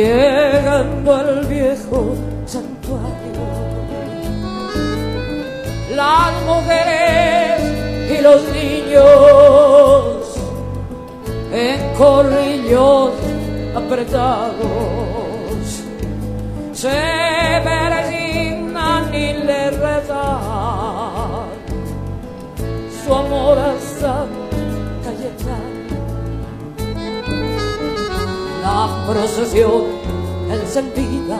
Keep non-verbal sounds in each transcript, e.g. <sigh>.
llegando el viejo santuario. Las mujeres y los niños en corrillos apretados se persignan y le rezan su amor a La procesión encendida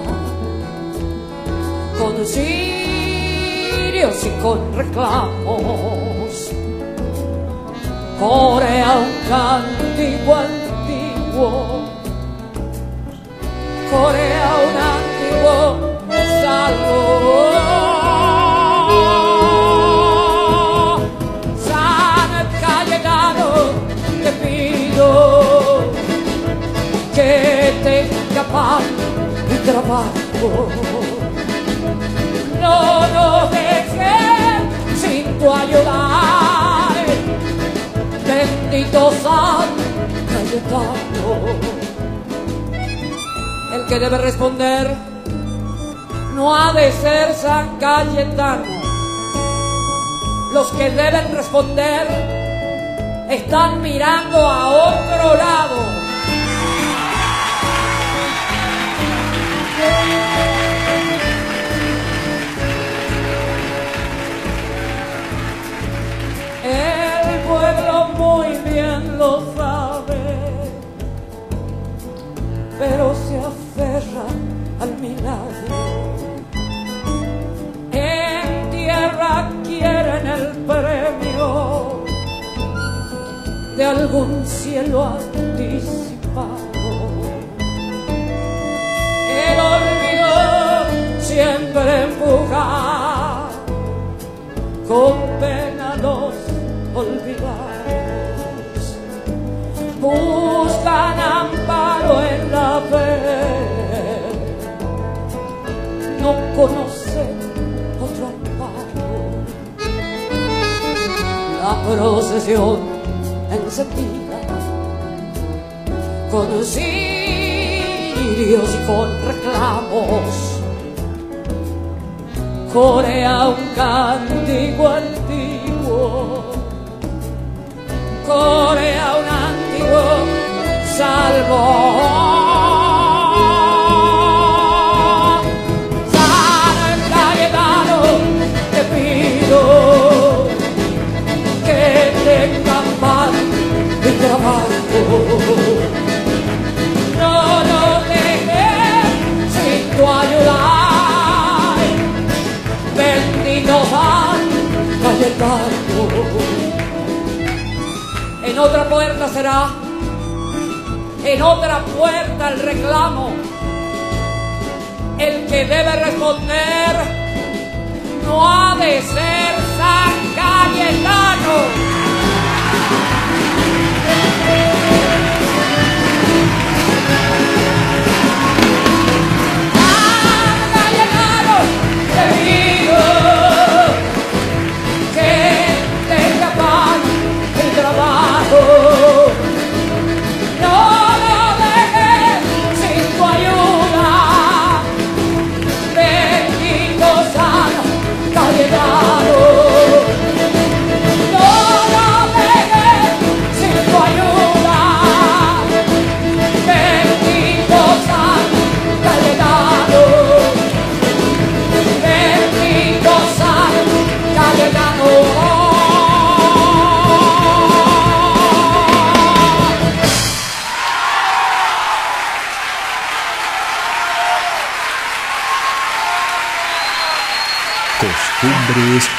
con cirios y con reclamos corea un cántico antiguo corea un antiguo salmo. Paz y trabajo. No nos dejes sin tu ayuda, bendito San Cayetano el que debe responder no ha de ser San Cayetano. Los que deben responder están mirando a otro lado. El pueblo muy bien lo sabe pero se aferra al milagro. En tierra quieren el premio de algún cielo anticipado. Siempre empuja con pena los olvidados buscan amparo en la fe, no conocen otro amparo. La procesión encendida con cirios y con reclamos corea un cántico antiguo corea un antiguo salvo. Otra puerta será, en otra puerta el reclamo. El que debe responder no ha de ser San.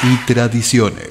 Y tradiciones.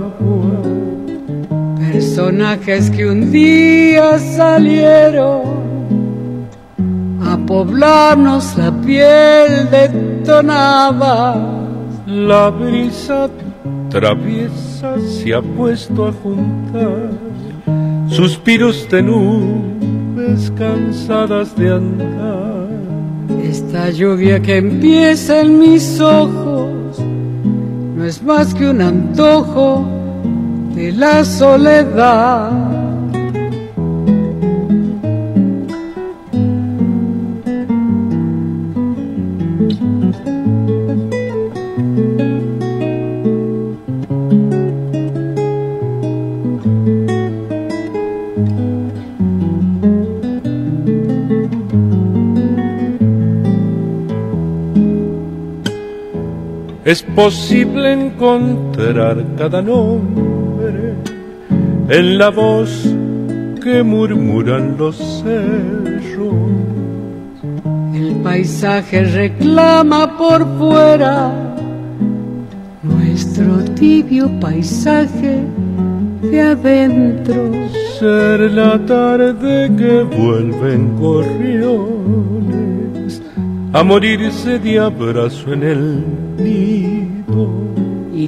Personajes que un día salieron a poblarnos la piel de tonabas. La brisa traviesa se ha puesto a juntar suspiros de nubes cansadas de andar. Esta lluvia que empieza en mis ojos no es más que un antojo de la soledad. es posible encontrar cada nombre en la voz que murmuran los cerros. El paisaje reclama por fuera nuestro tibio paisaje de adentro. Ser la tarde que vuelven gorriones a morirse de abrazo en el y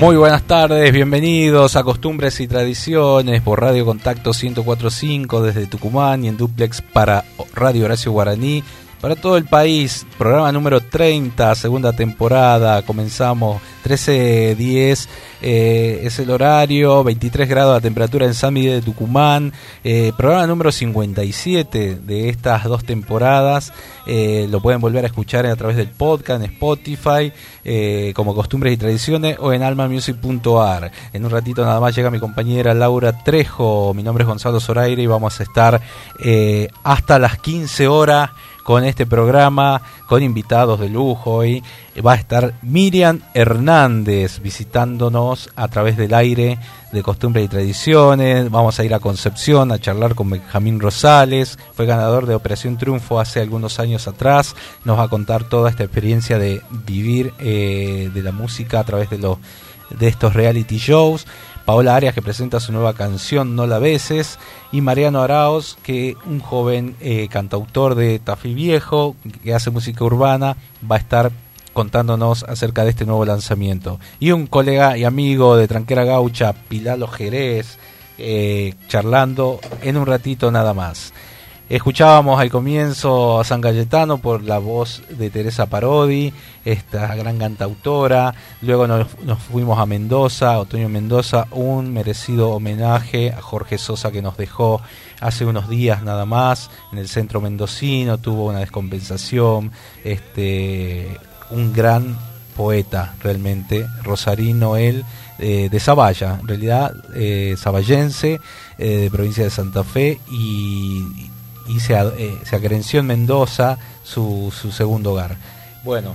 Muy buenas tardes, bienvenidos a Costumbres y Tradiciones por Radio Contacto 1045 desde Tucumán y en duplex para Radio Horacio Guaraní para todo el país. Programa número 30, segunda temporada. Comenzamos 13.10 eh, es el horario, 23 grados la temperatura en San Miguel de Tucumán. Eh, programa número 57 de estas dos temporadas. Eh, lo pueden volver a escuchar a través del podcast en Spotify, eh, como costumbres y tradiciones, o en almamusic.ar. En un ratito nada más llega mi compañera Laura Trejo. Mi nombre es Gonzalo Zoraire y vamos a estar hasta las 15 horas con este programa, con invitados de lujo hoy. Va a estar Miriam Hernández visitándonos a través del aire de costumbres y tradiciones. Vamos a ir a Concepción a charlar con Benjamín Rosales. Fue ganador de Operación Triunfo hace algunos años atrás. Nos va a contar toda esta experiencia de vivir eh, de la música a través de, de estos reality shows. Paola Arias que presenta su nueva canción No la beses y Mariano Araos que un joven eh, cantautor de Tafí Viejo que hace música urbana va a estar contándonos acerca de este nuevo lanzamiento. Y un colega y amigo de Tranquera Gaucha, Pilalo Jerez, eh, charlando en un ratito nada más. Escuchábamos al comienzo a San Cayetano por la voz de Teresa Parodi, esta gran cantautora. Luego nos, fuimos a Mendoza, Otoño Mendoza, un merecido homenaje a Jorge Sosa que nos dejó hace unos días nada más en el centro mendocino, tuvo una descompensación. Este, un gran poeta realmente, Rosarino él, eh, de Zavalla, en realidad eh, saballense, eh, de provincia de Santa Fe, y, y se, eh, se en Mendoza su, su segundo hogar. Bueno,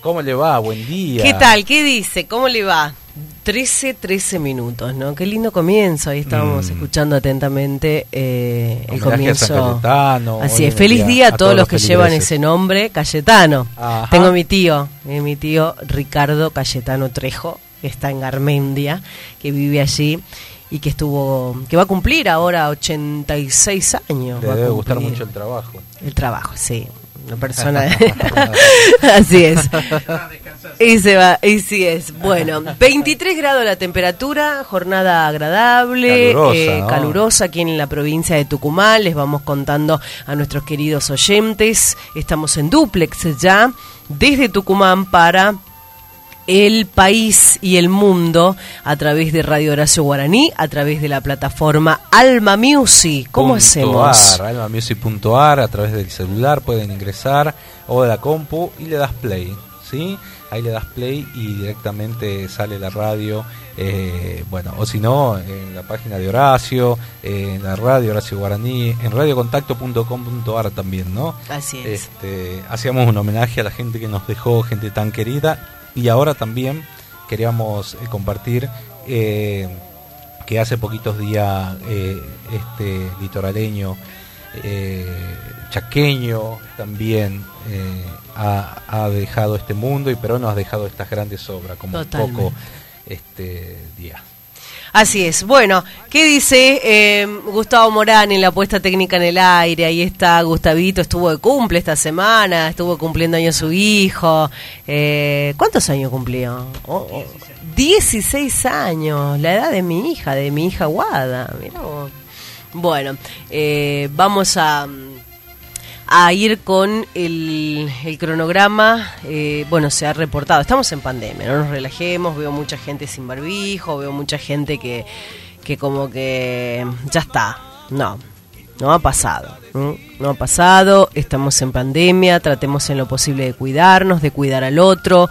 ¿cómo le va? Buen día. ¿Qué tal? ¿Qué dice? ¿Cómo le va? 13, 13 minutos, ¿no? Qué lindo comienzo. Ahí estábamos Mm. escuchando atentamente eh, el comienzo. Cayetano, Así es. Feliz día a, a todos todos los los que llevan ese nombre, Cayetano. Ajá. Tengo mi tío, eh, mi tío Ricardo Cayetano Trejo, que está en Garmendia, que vive allí y que estuvo, que va a cumplir ahora 86 años. Le va a debe gustar cumplir. mucho el trabajo. El trabajo, sí. Una persona. <laughs> <laughs> Así es. Y se va, y sí es. Bueno, 23 grados la temperatura, jornada agradable, Calurosa, eh, ¿no? calurosa aquí en la provincia de Tucumán. Les vamos contando a nuestros queridos oyentes. Estamos en duplex ya, desde Tucumán para el país y el mundo a través de Radio Horacio Guaraní, a través de la plataforma Alma Music. ¿Cómo Punto hacemos? Ar, almamusic.ar, a través del celular pueden ingresar o de la compu y le das play, ¿sí? Ahí le das play y directamente sale la radio, eh, bueno, o si no, en la página de Horacio, eh, en la radio Horacio Guaraní, en radiocontacto.com.ar también, ¿no? Así es. Este, hacíamos un homenaje a la gente que nos dejó, gente tan querida, y ahora también queríamos eh, compartir eh, que hace poquitos días eh, este litoraleño eh, chaqueño también ha, ha dejado este mundo y pero nos ha dejado estas grandes obras como un poco este día. Así es. Bueno, ¿qué dice eh, Gustavo Morán en la puesta técnica en el aire? Ahí está Gustavito, estuvo de cumple esta semana, estuvo cumpliendo años su hijo. Eh, ¿Cuántos años cumplió? Oh, oh, 16 años, la edad de mi hija, de mi hija Guada. Mirá vos. Bueno, eh, vamos a a ir con el, el cronograma. eh, bueno, se ha reportado. Estamos en pandemia, no nos relajemos. Veo mucha gente sin barbijo, veo mucha gente que, que como que ya está. No, no ha pasado. No ha pasado. Estamos en pandemia. Tratemos en lo posible de cuidarnos, de cuidar al otro.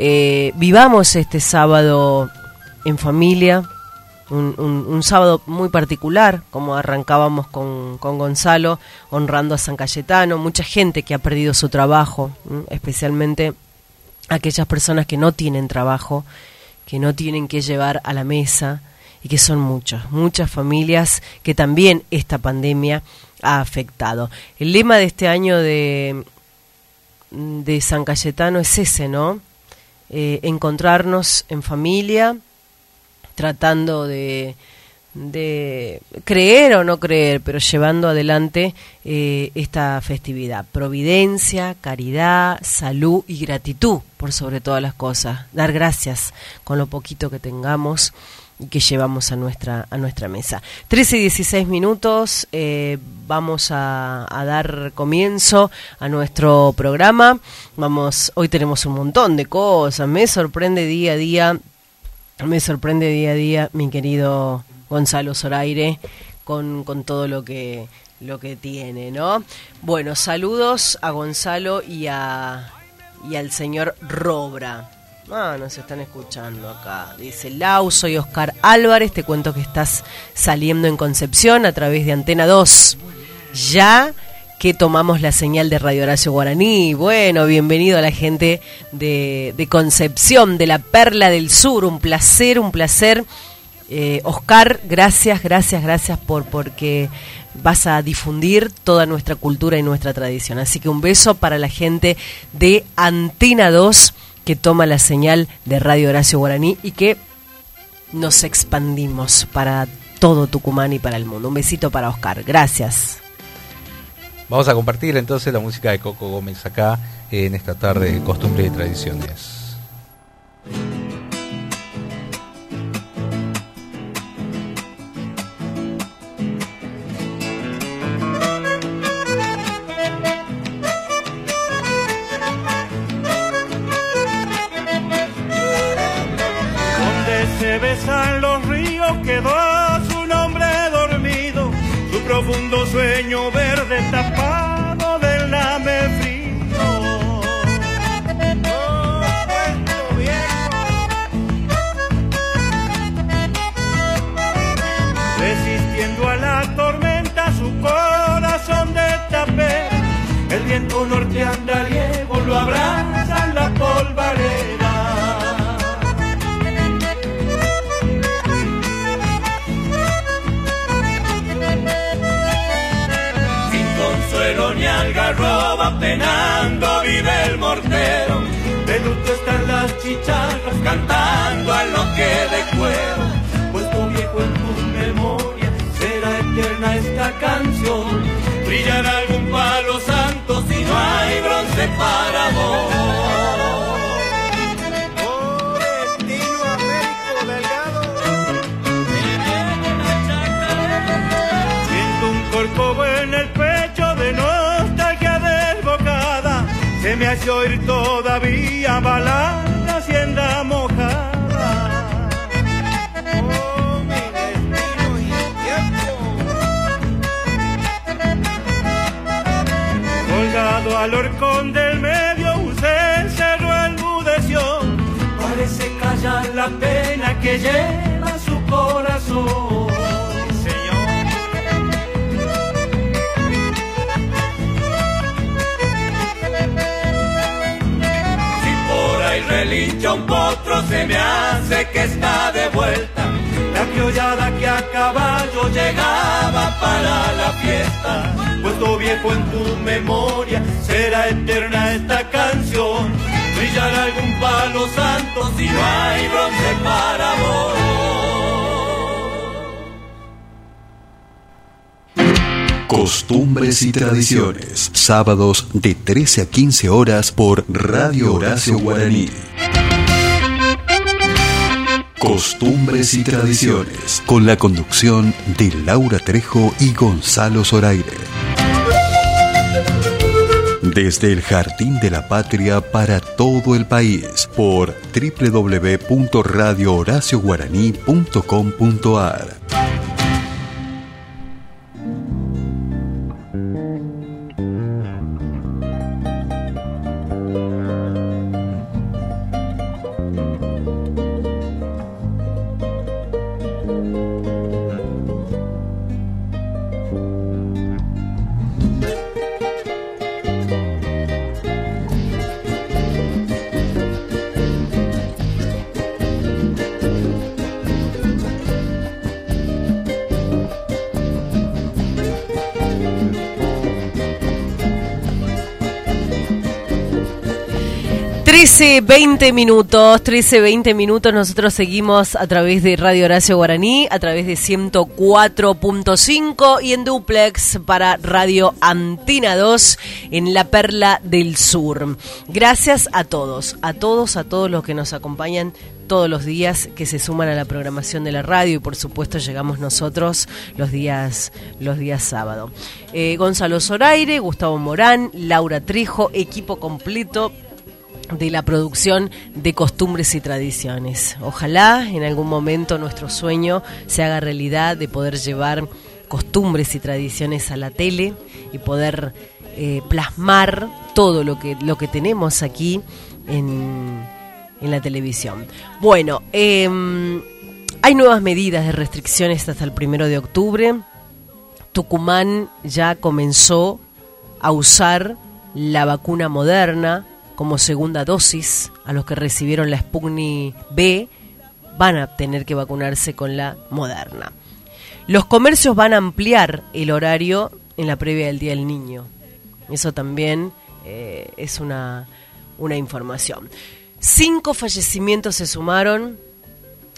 eh, vivamos este sábado en familia un, un- un sábado muy particular, como arrancábamos con, con Gonzalo, honrando a San Cayetano, mucha gente que ha perdido su trabajo, especialmente aquellas personas que no tienen trabajo, que no tienen que llevar a la mesa y que son muchas, muchas familias que también esta pandemia ha afectado. El lema de este año de, de San Cayetano es ese, ¿no? Eh, encontrarnos en familia, tratando de, creer o no creer, pero llevando adelante eh, esta festividad. Providencia, caridad, salud y gratitud por sobre todas las cosas. Dar gracias con lo poquito que tengamos y que llevamos a nuestra, a nuestra mesa. 13 y 16 minutos, eh, vamos a, a dar comienzo a nuestro programa. Vamos, hoy tenemos un montón de cosas, me sorprende día a día me sorprende día a día mi querido Gonzalo Zoraire con, con todo lo que lo que tiene, ¿no? Bueno, saludos a Gonzalo y a y al señor Robra. Ah, nos están escuchando acá. Dice Lau, soy Oscar Álvarez, te cuento que estás saliendo en Concepción a través de Antena 2. Ya que tomamos la señal de Radio Horacio Guaraní. Bueno, bienvenido a la gente de, Concepción, de la Perla del Sur. Un placer, un placer. Eh, Oscar, gracias, gracias, gracias por porque vas a difundir toda nuestra cultura y nuestra tradición. Así que un beso para la gente de Antena 2 que toma la señal de Radio Horacio Guaraní y que nos expandimos para todo Tucumán y para el mundo. Un besito para Oscar. Gracias. Vamos a compartir entonces la música de Coco Gómez acá en esta tarde de costumbres y tradiciones. Esta canción. Brillará algún palo santo si no hay bronce para vos. Oh, destino Américo Delgado. Siento un corcovo en el pecho de nostalgia desbocada. Se me hace oír todavía balar al horcón del medio, un cencerro enmudeció. Parece callar la pena que lleva su corazón. Señor. Si por relincha un potro, se me hace que está de vuelta. La criollada que a caballo llegaba para la fiesta. Puesto viejo en tu memoria, será eterna esta canción. Brillará algún palo santo si no hay bronce para vos. Costumbres y tradiciones. Sábados de 13 a 15 horas por Radio Horacio Guaraní. Costumbres y tradiciones. Con la conducción de Laura Trejo y Gonzalo Zoraire. Desde el Jardín de la Patria para todo el país por www.radiohoracioguaraní.com.ar. Trece, 20 minutos, 13, 20 minutos. Nosotros seguimos a través de Radio Horacio Guaraní, a través de 104.5 y en duplex para Radio Antina 2 en la Perla del Sur. Gracias a todos, a todos, a todos los que nos acompañan todos los días que se suman a la programación de la radio y por supuesto llegamos nosotros los días los días sábado. Eh, Gonzalo Zoraire, Gustavo Morán, Laura Trijo, equipo completo de la producción de costumbres y tradiciones. Ojalá en algún momento nuestro sueño se haga realidad de poder llevar costumbres y tradiciones a la tele y poder eh, plasmar todo lo que, lo que tenemos aquí en, en la televisión. Bueno, em, hay nuevas medidas de restricciones hasta el primero de octubre. Tucumán ya comenzó a usar la vacuna moderna como segunda dosis. A los que recibieron la Sputnik B van a tener que vacunarse con la moderna. Los comercios van a ampliar el horario en la previa del Día del Niño. Eso también eh, es una, una información. Cinco fallecimientos se sumaron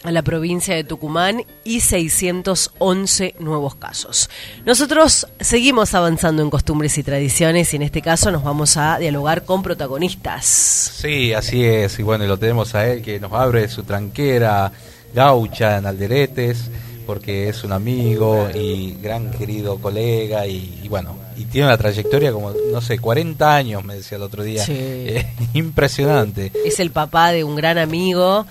a la provincia de Tucumán y 611 nuevos casos. Nosotros seguimos avanzando en costumbres y tradiciones y en este caso nos vamos a dialogar con protagonistas. Sí, así es. Y bueno, lo tenemos a él que nos abre su tranquera gaucha en Alderetes porque es un amigo y gran querido colega y, bueno, y tiene una trayectoria como, no sé, 40 años, me decía el otro día. <laughs> Eh, impresionante. Es el papá de un gran amigo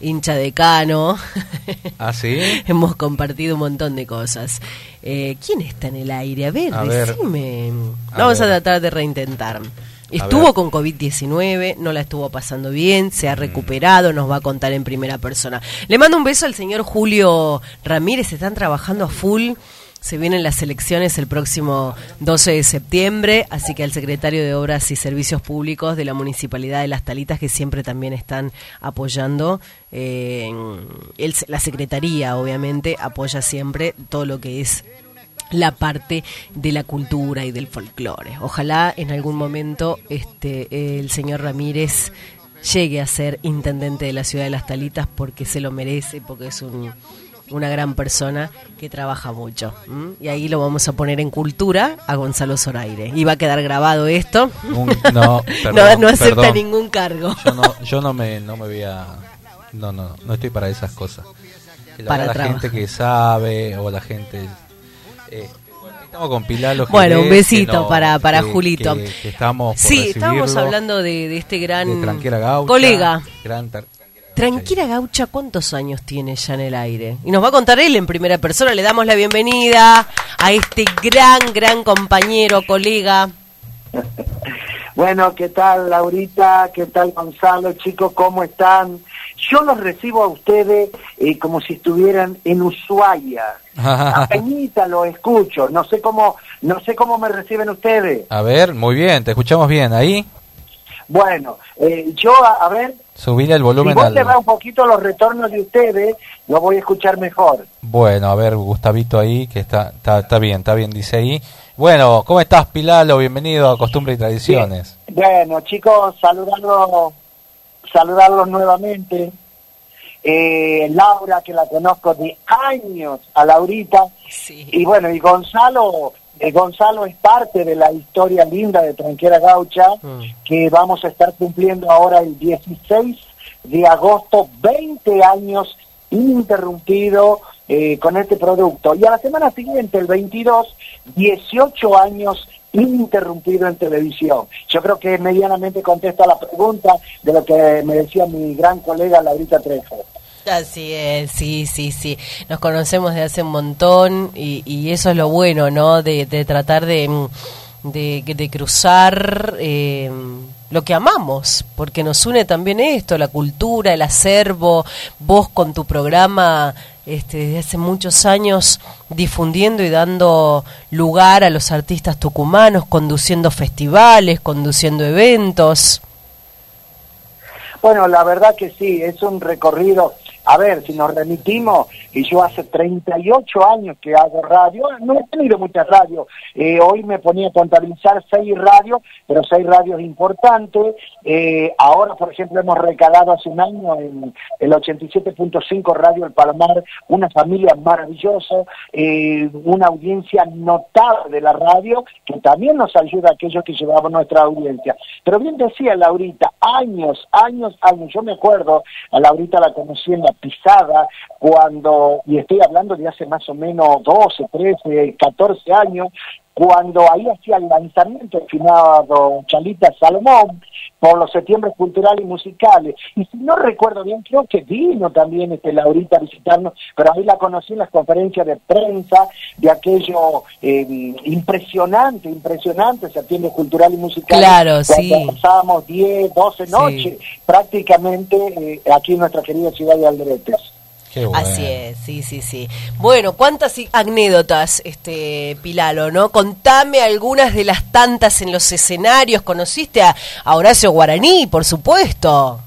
hincha de Cano. <laughs> ¿Ah, sí? Hemos compartido un montón de cosas. Eh, ¿Quién está en el aire? A ver, decime. Vamos a tratar de reintentar. Estuvo con COVID-19, no la estuvo pasando bien, se ha mm. recuperado, nos va a contar en primera persona. Le mando un beso al señor Julio Ramírez, están trabajando a full se vienen las elecciones el próximo 12 de septiembre, así que al secretario de Obras y Servicios Públicos de la Municipalidad de Las Talitas, que siempre también están apoyando, eh, la Secretaría obviamente apoya siempre todo lo que es la parte de la cultura y del folclore. Ojalá en algún momento este el señor Ramírez llegue a ser intendente de la ciudad de Las Talitas porque se lo merece, porque es un una gran persona que trabaja mucho. Y ahí lo vamos a poner en cultura a Gonzalo Zoraire. Y va a quedar grabado esto. <laughs> no, no, acepta ningún cargo. Yo no, yo no me, no me voy a... No, no, no estoy para esas cosas. para la gente que sabe o la gente... Eh, estamos con Pilar Bueno, un besito para, para Julito. estamos sí, estábamos hablando de, este gran colega. Gran Tranquila Gaucha, ¿cuántos años tiene ya en el aire? Y nos va a contar él en primera persona. Le damos la bienvenida a este gran, gran compañero, colega. <laughs> Bueno, ¿qué tal Laurita? ¿Qué tal Gonzalo? Chicos, ¿cómo están? Yo los recibo a ustedes eh, como si estuvieran en Ushuaia. <laughs> Apeñita lo escucho. No sé cómo, no sé cómo me reciben ustedes. A ver, muy bien, te escuchamos bien. Ahí. Bueno, eh, yo, a, ver... Subir el volumen si vos te un poquito los retornos de ustedes, lo voy a escuchar mejor. Bueno, a ver, Gustavito ahí, que está, está, bien, está bien, dice ahí. Bueno, ¿cómo estás, Pilalo? Bienvenido a Costumbre y Tradiciones. Bueno, chicos, saludarlos, saludarlos nuevamente. Eh, Laura, que la conozco de años, a Laurita. Y bueno, y Gonzalo, eh, Gonzalo es parte de la historia linda de Tranquera Gaucha, mm. que vamos a estar cumpliendo ahora el 16 de agosto, 20 años ininterrumpido eh, con este producto. Y a la semana siguiente, el 22, 18 años ininterrumpido en televisión. Yo creo que medianamente contesta la pregunta de lo que me decía mi gran colega Laurita Trejo. Así es, sí, sí, sí. Nos conocemos de hace un montón y, eso es lo bueno, ¿no? De, tratar de, de, cruzar eh, lo que amamos, porque nos une también esto, la cultura, el acervo, vos con tu programa este, desde hace muchos años difundiendo y dando lugar a los artistas tucumanos, conduciendo festivales, conduciendo eventos. Bueno, la verdad que sí, es un recorrido a ver, si nos remitimos, y yo hace 38 años que hago radio, no he tenido muchas radios, eh, hoy me ponía a contabilizar seis radios, pero seis radios importantes, eh, ahora por ejemplo hemos recalado hace un año en el 87.5 Radio El Palmar, una familia maravillosa, eh, una audiencia notable de la radio, que también nos ayuda a aquellos que llevamos nuestra audiencia. Pero bien decía Laurita, años, años, años, yo me acuerdo, a Laurita la conocí en la pisada cuando, y estoy hablando de hace más o menos 12, 13, 14 años, cuando ahí hacía el lanzamiento el finado Chalita Salomón por los septiembre culturales y musicales. Y si no recuerdo bien, creo que vino también este Laurita a visitarnos, pero ahí la conocí en las conferencias de prensa de aquello eh, impresionante, impresionante, septiembre cultural y musical. Claro, sí. Pasábamos 10, 12 noches prácticamente eh, aquí en nuestra querida ciudad de Alderetes. Qué bueno. Así es, sí, sí, sí. Bueno, cuántas anécdotas, este Pilalo, ¿no? Contame algunas de las tantas en los escenarios. Conociste a, a Horacio Guaraní, por supuesto.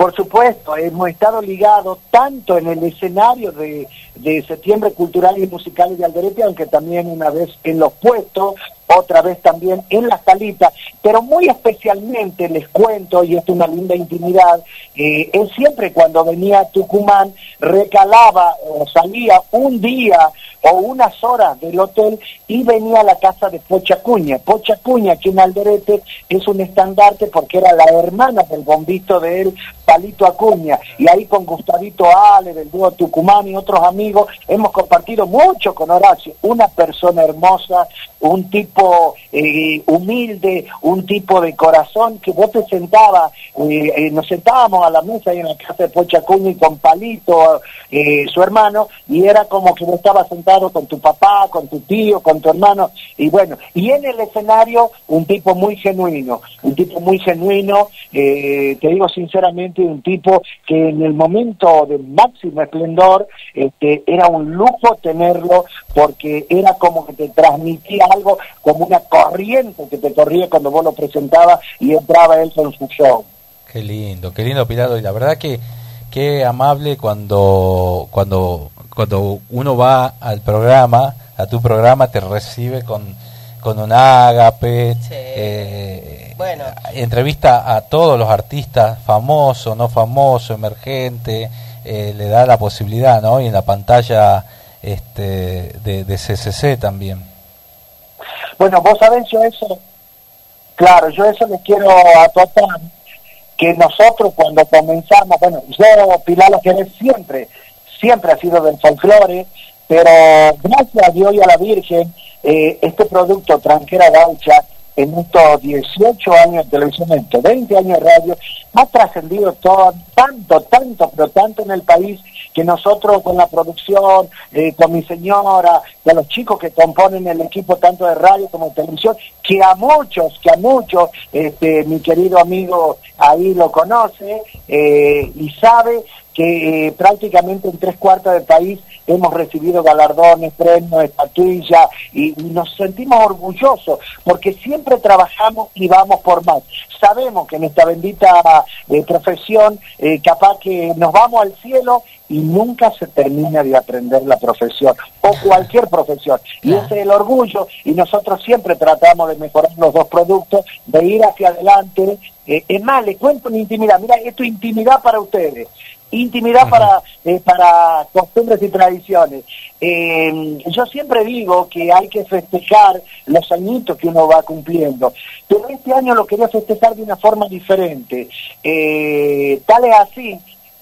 Por supuesto, hemos estado ligados tanto en el escenario de, de Septiembre Cultural y Musical de Alderete, aunque también una vez en los puestos, otra vez también en las salitas, pero muy especialmente les cuento, y esto es una linda intimidad, eh, él siempre cuando venía a Tucumán recalaba o salía un día o unas horas del hotel y venía a la casa de Pochacuña. Pochacuña, que en Alderete es un estandarte porque era la hermana del bombito de él, Palito Acuña, y ahí con Gustavito Ale, del dúo Tucumán y otros amigos, hemos compartido mucho con Horacio, una persona hermosa, un tipo eh, humilde, un tipo de corazón, que vos te sentabas, eh, eh, nos sentábamos a la mesa ahí en la casa de Pochacuña y con Palito, eh, su hermano, y era como que vos estabas sentado con tu papá, con tu tío, con tu hermano, y bueno, y en el escenario un tipo muy genuino, un tipo muy genuino, te digo sinceramente, un tipo que en el momento de máximo esplendor este, era un lujo tenerlo porque era como que te transmitía algo como una corriente que te corría cuando vos lo presentabas y entraba él con su show. Qué lindo, qué lindo Pilado. Y la verdad que qué amable cuando, cuando, cuando uno va al programa, a tu programa, te recibe con, con un ágape, Sí. eh, Bueno. entrevista a todos los artistas, famoso, no famoso, emergente, eh, le da la posibilidad, ¿no? Y en la pantalla este, de, de CCC también. Bueno, vos sabés, yo eso, claro, yo eso les quiero acotar, que nosotros cuando comenzamos, bueno, yo, Pilar Lo Jerez, siempre, siempre ha sido del folclore, pero gracias a Dios y a la Virgen, eh, este producto Tranquera Gaucha, en estos 18 años de televisión, estos 20 años de radio, ha trascendido todo, tanto, tanto, pero tanto en el país, que nosotros con la producción, eh, con mi señora, de los chicos que componen el equipo tanto de radio como de televisión, que a muchos, que a muchos, este, mi querido amigo ahí lo conoce eh, y sabe que eh, prácticamente en tres cuartas del país hemos recibido galardones, premios, estatuillas y, y nos sentimos orgullosos porque siempre trabajamos y vamos por más. Sabemos que en esta bendita eh, profesión eh, capaz que nos vamos al cielo y nunca se termina de aprender la profesión o cualquier profesión. Y ese es el orgullo y nosotros siempre tratamos de mejorar los dos productos, de ir hacia adelante. Eh, es más, le cuento una intimidad. Mira, esto es intimidad para ustedes. Intimidad para, eh, para costumbres y tradiciones. Eh, yo siempre digo que hay que festejar los añitos que uno va cumpliendo, pero este año lo quería festejar de una forma diferente. Eh, tal es así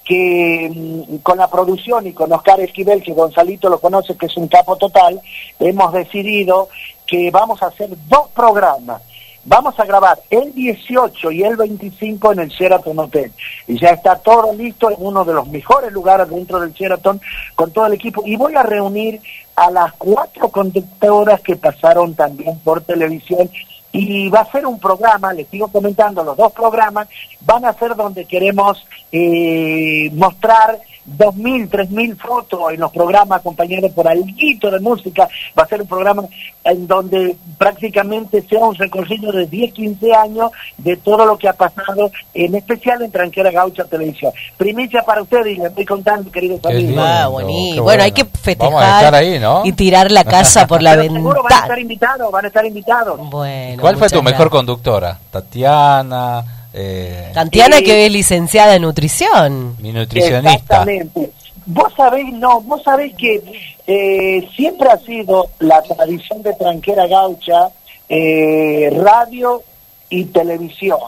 que mm, con la producción y con Oscar Esquivel, que Gonzalito lo conoce, que es un capo total, hemos decidido que vamos a hacer dos programas. Vamos a grabar el 18 y el 25 en el Sheraton Hotel. Y ya está todo listo en uno de los mejores lugares dentro del Sheraton con todo el equipo. Y voy a reunir a las cuatro conductoras que pasaron también por televisión y va a ser un programa, les sigo comentando, los dos programas van a ser donde queremos eh, mostrar 2.000, 3.000 fotos en los programas acompañados por alguito de música. Va a ser un programa en donde prácticamente sea un recorrido de 10, 15 años de todo lo que ha pasado, en especial en Tranquera Gaucha Televisión. Primicia para ustedes y les estoy contando, queridos amigos. lindo, Ah, bueno. Bueno, hay que festejar Vamos a estar ahí, ¿no? y tirar la casa por la <laughs> seguro van a ventana. estar invitados, van a estar invitados. Bueno, ¿Cuál fue tu mejor gracias. conductora? Tatiana, eh, Tantiana que es licenciada en nutrición. mi nutricionista. Exactamente. Vos sabéis, no, vos sabéis que eh, siempre ha sido la tradición de Tranquera Gaucha, eh, radio y televisión.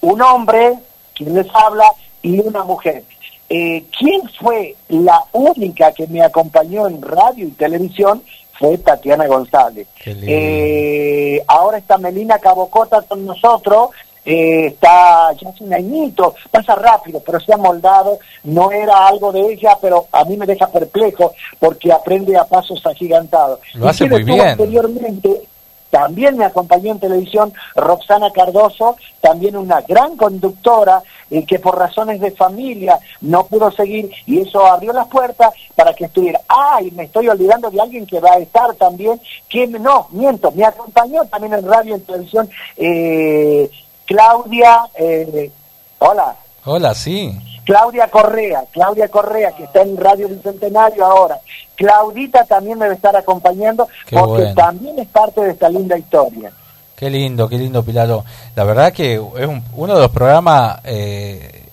Un hombre, quien les habla, y una mujer. Eh, ¿Quién fue la única que me acompañó en radio y televisión? Fue Tatiana González. Eh, ahora está Melina Cabocota con nosotros, eh, está ya hace un añito, pasa rápido, pero se ha moldado, no era algo de ella, pero a mí me deja perplejo porque aprende a pasos agigantados. Lo hace ¿Y quién muy bien. Anteriormente, también me acompañó en televisión Roxana Cardoso, también una gran conductora eh, que por razones de familia no pudo seguir y eso abrió las puertas para que estuviera. Ah, y me estoy olvidando de alguien que va a estar también, que no, miento, me acompañó también en radio y en televisión eh, Claudia, eh, hola. Hola, sí. Claudia Correa, Claudia Correa, que está en Radio Bicentenario ahora. Claudita también me debe estar acompañando porque también es parte de esta linda historia. Qué lindo, qué lindo, Pilalo. La verdad que es uno de los programas eh,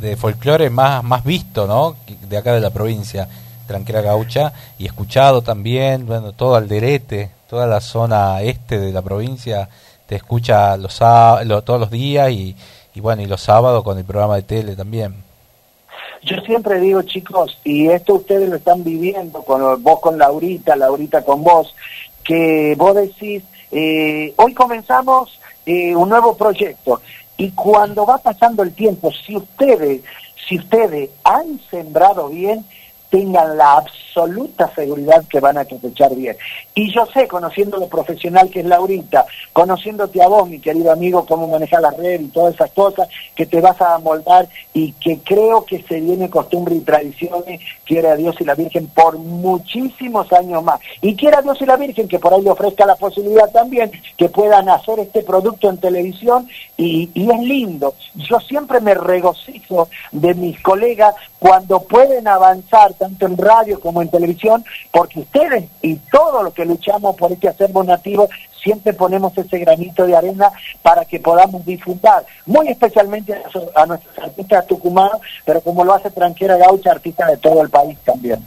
de folclore más, más visto, ¿no? De acá de la provincia, Tranquera Gaucha, y escuchado también, bueno, todo Alderete, toda la zona este de la provincia, te escucha los, todos los días y y bueno, y los sábados con el programa de tele también. Yo siempre digo, chicos, y esto ustedes lo están viviendo, con vos con Laurita, Laurita con vos, que vos decís, eh, hoy comenzamos eh, un nuevo proyecto, y cuando va pasando el tiempo, si ustedes, si ustedes han sembrado bien, tengan la absoluta seguridad que van a cosechar bien. Y yo sé, conociendo lo profesional que es Laurita, conociéndote a vos, mi querido amigo, cómo manejar la red y todas esas cosas, que te vas a moldar y que creo que se viene costumbre y tradiciones, quiere a Dios y la Virgen por muchísimos años más. Y quiere a Dios y la Virgen que por ahí le ofrezca la posibilidad también que puedan hacer este producto en televisión y, y es lindo. Yo siempre me regocijo de mis colegas cuando pueden avanzar tanto en radio como en televisión, porque ustedes y todos los que luchamos por este acervo nativo siempre ponemos ese granito de arena para que podamos disfrutar, muy especialmente a, nuestros artistas tucumanos, pero como lo hace Tranquera Gaucha, artistas de todo el país también.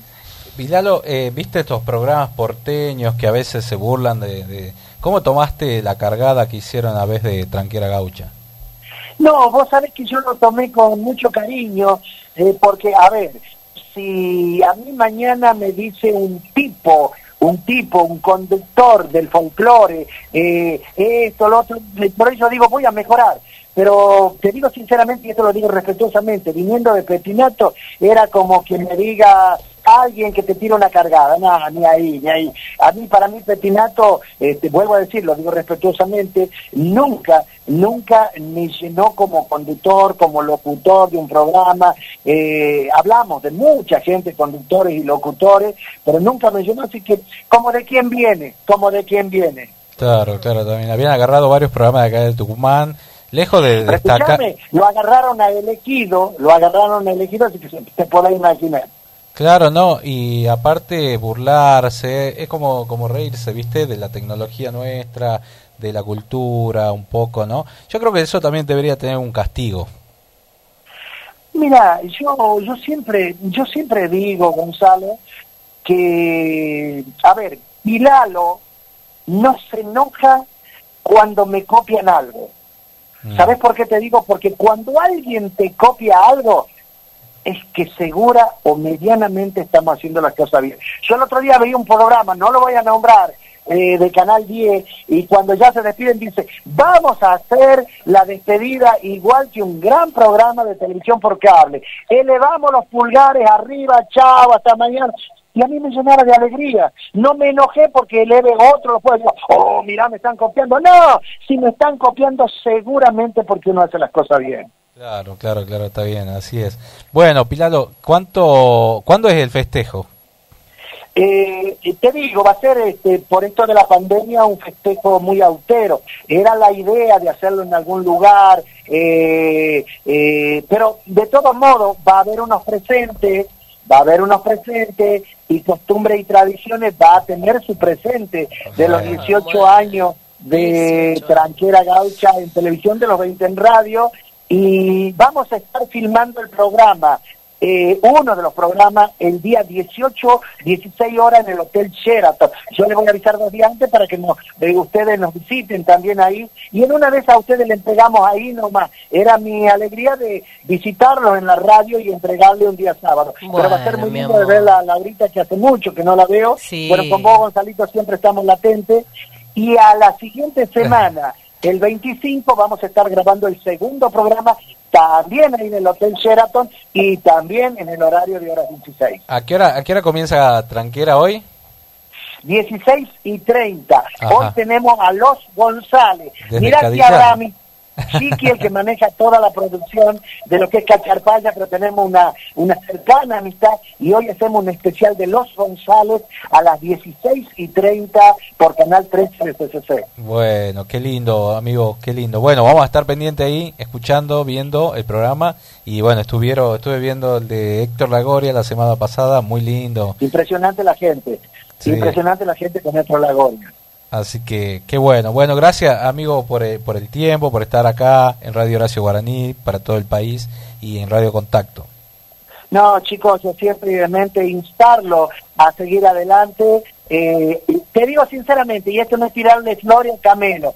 Vilalo, eh, ¿viste estos programas porteños que a veces se burlan de, ¿Cómo tomaste la cargada que hicieron a vez de Tranquera Gaucha? No, vos sabés que yo lo tomé con mucho cariño, eh, porque, a ver, si a mí mañana me dice un tipo, un tipo, un conductor del folclore, eh, esto, lo otro, por eso digo, voy a mejorar. Pero te digo sinceramente, y esto lo digo respetuosamente, viniendo de Petinato, era como que me diga, alguien que te tira una cargada, nada, ni ahí, ni ahí. A mí, para mí, Petinato, este, vuelvo a decirlo, digo respetuosamente, nunca, nunca me llenó como conductor, como locutor de un programa. Eh, hablamos de mucha gente, conductores y locutores, pero nunca me llenó, así que, como de quién viene, como de quién viene. Claro, claro, también habían agarrado varios programas de acá de Tucumán, lejos de destacar. Lo agarraron a elegido, lo agarraron a elegido, así que se, se imaginar. Claro, no, y aparte burlarse, es como, como reírse, ¿viste? De la tecnología nuestra, de la cultura, un poco, ¿no? Yo creo que eso también debería tener un castigo. Mira, yo, yo siempre, yo siempre digo, Gonzalo, que, a ver, Pilalo no se enoja cuando me copian algo. Mm. ¿Sabes por qué te digo? Porque cuando alguien te copia algo, es que segura o medianamente estamos haciendo las cosas bien. Yo el otro día veía un programa, no lo voy a nombrar, eh, de Canal 10 y cuando ya se despiden dice, vamos a hacer la despedida igual que un gran programa de televisión por cable. Elevamos los pulgares arriba, chao, hasta mañana. Y a mí me llenaba de alegría. No me enojé porque eleve otro, lo decir, oh, mira, me están copiando. No, si me están copiando seguramente porque uno hace las cosas bien. Claro, claro, claro, está bien, así es. Bueno, Pilalo, ¿cuánto, ¿cuándo es el festejo? Eh, te digo, va a ser este, por esto de la pandemia un festejo muy austero. Era la idea de hacerlo en algún lugar, eh, eh, pero de todos modos va a haber unos presentes, va a haber unos presentes y costumbres y tradiciones va a tener su presente de los 18 años de Tranquera Gaucha en televisión, de los 20 en radio y vamos a estar filmando el programa, eh, uno de los programas, el día 18, 16 horas en el Hotel Sheraton. Yo les voy a avisar dos días antes para que nos, eh, ustedes nos visiten también ahí. Y en una vez a ustedes le entregamos ahí nomás. Era mi alegría de visitarlos en la radio y entregarle un día sábado. Pero va a ser muy lindo de ver a Laurita, que hace mucho que no la veo. Pero con vos, Gonzalito, siempre estamos latentes. Y a la siguiente semana... El 25 vamos a estar grabando el segundo programa también ahí en el Hotel Sheraton y también en el horario de horas 16. ¿A qué hora, a qué hora comienza Tranquera hoy? 16 y 30. Ajá. Hoy tenemos a Los González. Desde Mirá que Cadillán. Chiqui el que maneja toda la producción de lo que es Cacharpaya, pero tenemos una, una cercana amistad y hoy hacemos un especial de Los González a las 16 y 30 por Canal 13 de CCC. Bueno, qué lindo, amigo, qué lindo. Bueno, vamos a estar pendiente ahí, escuchando, viendo el programa. Y bueno, estuvieron, estuve viendo el de Héctor Lagoria la semana pasada, muy lindo. Impresionante la gente, Sí. impresionante la gente con nuestro Lagoria. Así que, qué bueno. Bueno, gracias, amigo, por el, por el tiempo, por estar acá en Radio Horacio Guaraní, para todo el país y en Radio Contacto. No, chicos, yo siempre realmente instarlo a seguir adelante. Eh, te digo sinceramente, y esto no es tirarle flores a Camelo,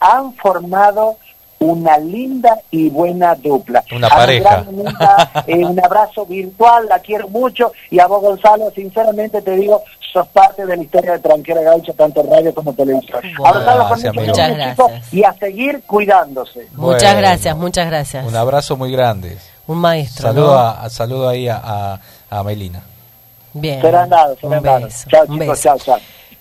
han formado una linda y buena dupla. Una pareja. amiga, <laughs> eh, un abrazo virtual, la quiero mucho, y a vos, Gonzalo, sinceramente te digo, sos parte de la historia de Tranquera Gaucho, tanto radio como televisión. Bueno, Abrazarlos con mucho Muchas gracias. Y a seguir cuidándose. Muchas Bueno. gracias, muchas gracias. Un abrazo muy grande. Un maestro. Saludo, ¿no? a, a- saludo ahí a, a, a Melina. Bien. Serán dados, Un serán dados. beso, Chao, un chicos, beso. chao, chao.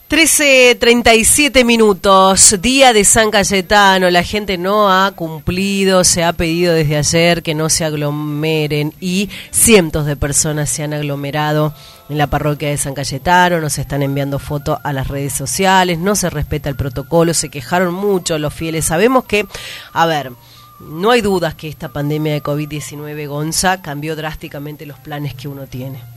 13.37 minutos, día de San Cayetano, la gente no ha cumplido, se ha pedido desde ayer que no se aglomeren y cientos de personas se han aglomerado en la parroquia de San Cayetano, nos están enviando fotos a las redes sociales, no se respeta el protocolo, se quejaron mucho los fieles, sabemos que, a ver, no hay dudas que esta pandemia de COVID-19, Gonza, cambió drásticamente los planes que uno tiene.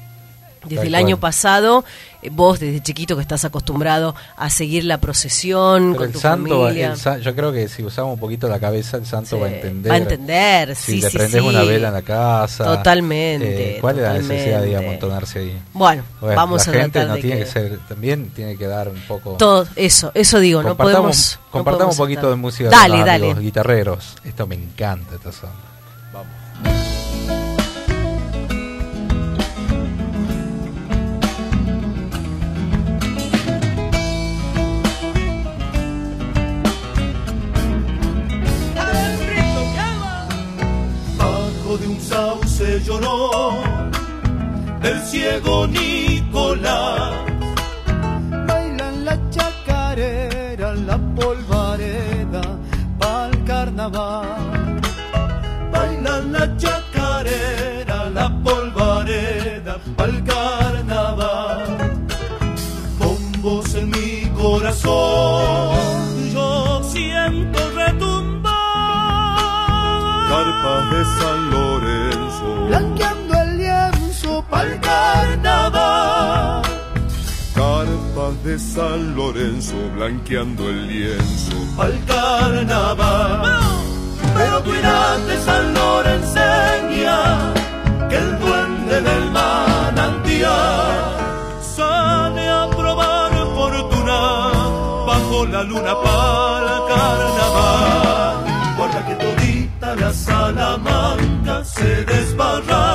Desde el año pasado, eh, vos desde chiquito que estás acostumbrado a seguir la procesión Pero con el tu santo, familia. el yo creo que si usamos un poquito la cabeza, el santo Sí, va a entender. va a entender, Si sí, le sí, prendes sí. una vela en la casa. Totalmente, eh, ¿Cuál es la necesidad de amontonarse ahí? Bueno, vamos la a gente no de tiene que, que ser, también tiene que dar un poco. todo eso, eso digo, no compartamos podemos no compartamos podemos un poquito de música Dale, los dale. guitarreros. Esto me encanta esta zona. Lloró del ciego Nicolás. Bailan la chacarera, la polvareda, pa'l carnaval. Bailan la chacarera, la polvareda, pa'l carnaval. Con vos en mi corazón, yo siento retumbar. Carpas de San de San Lorenzo, blanqueando el lienzo, pa'l carnaval. Pero cuidate San Lorenseña, que el duende del manantial sale a probar fortuna bajo la luna para carnaval. Guarda que todita la salamanca se desbarranca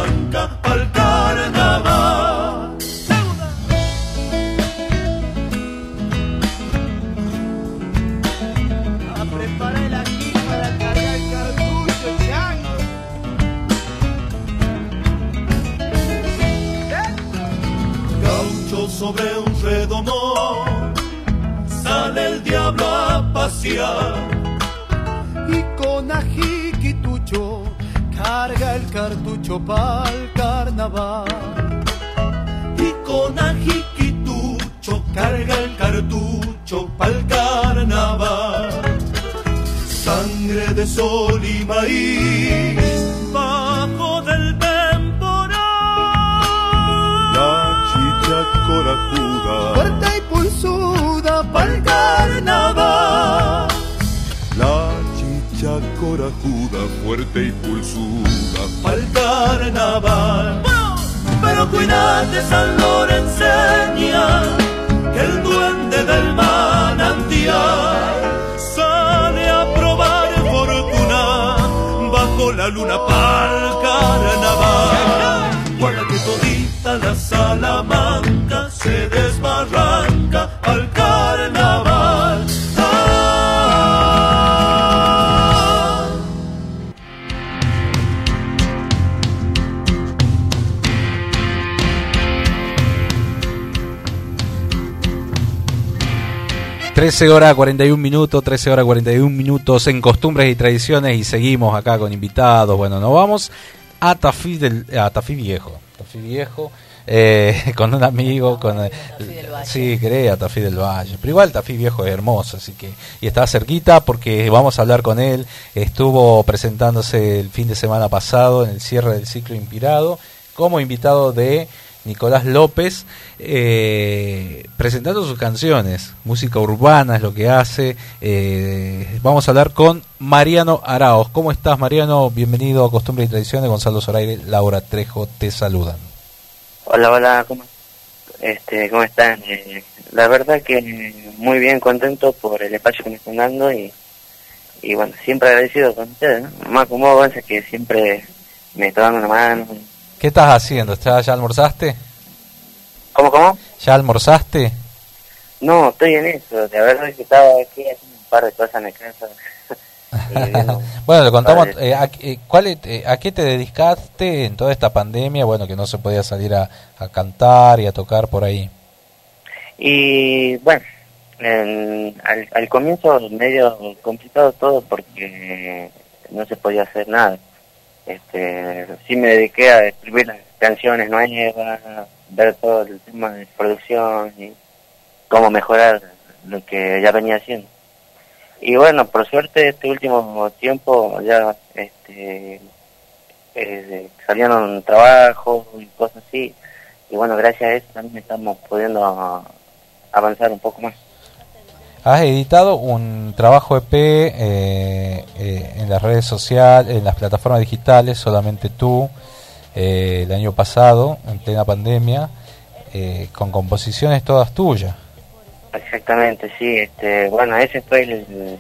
Y con ajiquitucho carga el cartucho pa'l carnaval. y con ajiquitucho carga el cartucho pa'l carnaval. Sangre de sol y maíz fuerte y pulsuda pa'l carnaval. Pero cuidate San Lorenseña, que el duende del manantial sale a probar fortuna bajo la luna pa'l carnaval. Guarda que todita la salamanca 13 horas 41 minutos, 13 horas 41 minutos en costumbres y tradiciones y seguimos acá con invitados. Bueno, nos vamos a Tafí, del, a Tafí Viejo. Tafí Viejo, eh, <laughs> con un amigo, con eh, sí, crea Tafí del Valle. Pero igual Tafí Viejo es hermoso, así que y está cerquita porque vamos a hablar con él. Estuvo presentándose el fin de semana pasado en el cierre del ciclo Inspirado como invitado de Nicolás López, eh, presentando sus canciones. Música urbana es lo que hace. Eh, vamos a hablar con Mariano Araos. ¿Cómo estás, Mariano? Bienvenido a Costumbre y Tradiciones. Gonzalo Zoraire, Laura Trejo te saludan. Hola, hola, ¿cómo, este, ¿cómo están? Eh, la verdad que muy bien, contento por el espacio que me están dando y, bueno, siempre agradecido con ustedes, ¿no? Más como que siempre me está dando una mano. ¿Qué estás haciendo? ¿Ya, ya almorzaste? ¿Cómo, cómo? ¿Ya almorzaste? No, estoy en eso. Verdad es que estaba aquí haciendo un par de cosas en la casa. <laughs> Bueno, le contamos eh, a, eh, ¿cuál, eh, a qué te dedicaste en toda esta pandemia. Bueno, que no se podía salir a, a cantar y a tocar por ahí. Y bueno, en- al, al comienzo medio complicado todo porque no se podía hacer nada. Este, sí me dediqué a escribir las canciones nuevas, ver todo el tema de producción y cómo mejorar lo que ya venía haciendo. Y bueno, por suerte este último tiempo ya este, eh, salieron trabajos y cosas así. Y bueno, gracias a eso también estamos pudiendo avanzar un poco más. Has editado un trabajo EP eh, eh, en las redes sociales, en las plataformas digitales, solamente tú, eh, el año pasado, en plena pandemia, eh, con composiciones todas tuyas. Exactamente, sí. Este, bueno, ese fue el,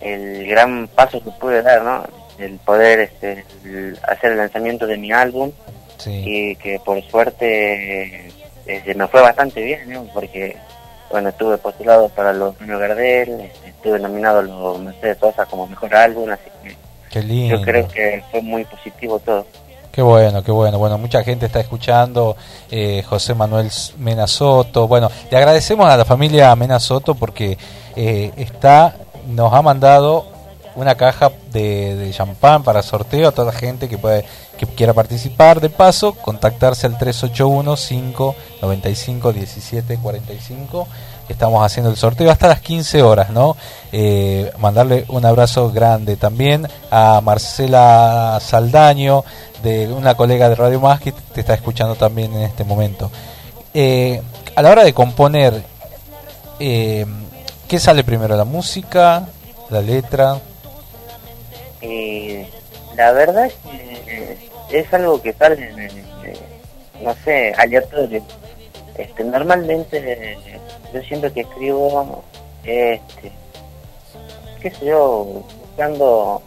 el gran paso que pude dar, ¿no? El poder este, el hacer el lanzamiento de mi álbum Sí. y que por suerte este, me fue bastante bien, ¿no? Porque, bueno, estuve postulado para los premios Gardel, estuve nominado a los Mercedes Sosa como mejor álbum, así que Qué lindo. yo creo que fue muy positivo todo. Qué bueno, qué bueno. Bueno, mucha gente está escuchando. eh, José Manuel Mena Soto. Bueno, le agradecemos a la familia Mena Soto porque eh, está, nos ha mandado una caja de, de champán para sorteo a toda la gente que puede que quiera participar. De paso, contactarse al 381-595-1745. Estamos haciendo el sorteo hasta las 15 horas, ¿no? Eh, mandarle un abrazo grande también a Marcela Saldaño, de una colega de Radio Más que te está escuchando también en este momento. Eh, a la hora de componer, eh, ¿qué sale primero? ¿La música? ¿La letra? Y la verdad es que es algo que sale, eh, no sé, aleatorio. Este, normalmente eh, yo siempre que escribo, este, qué sé yo, buscando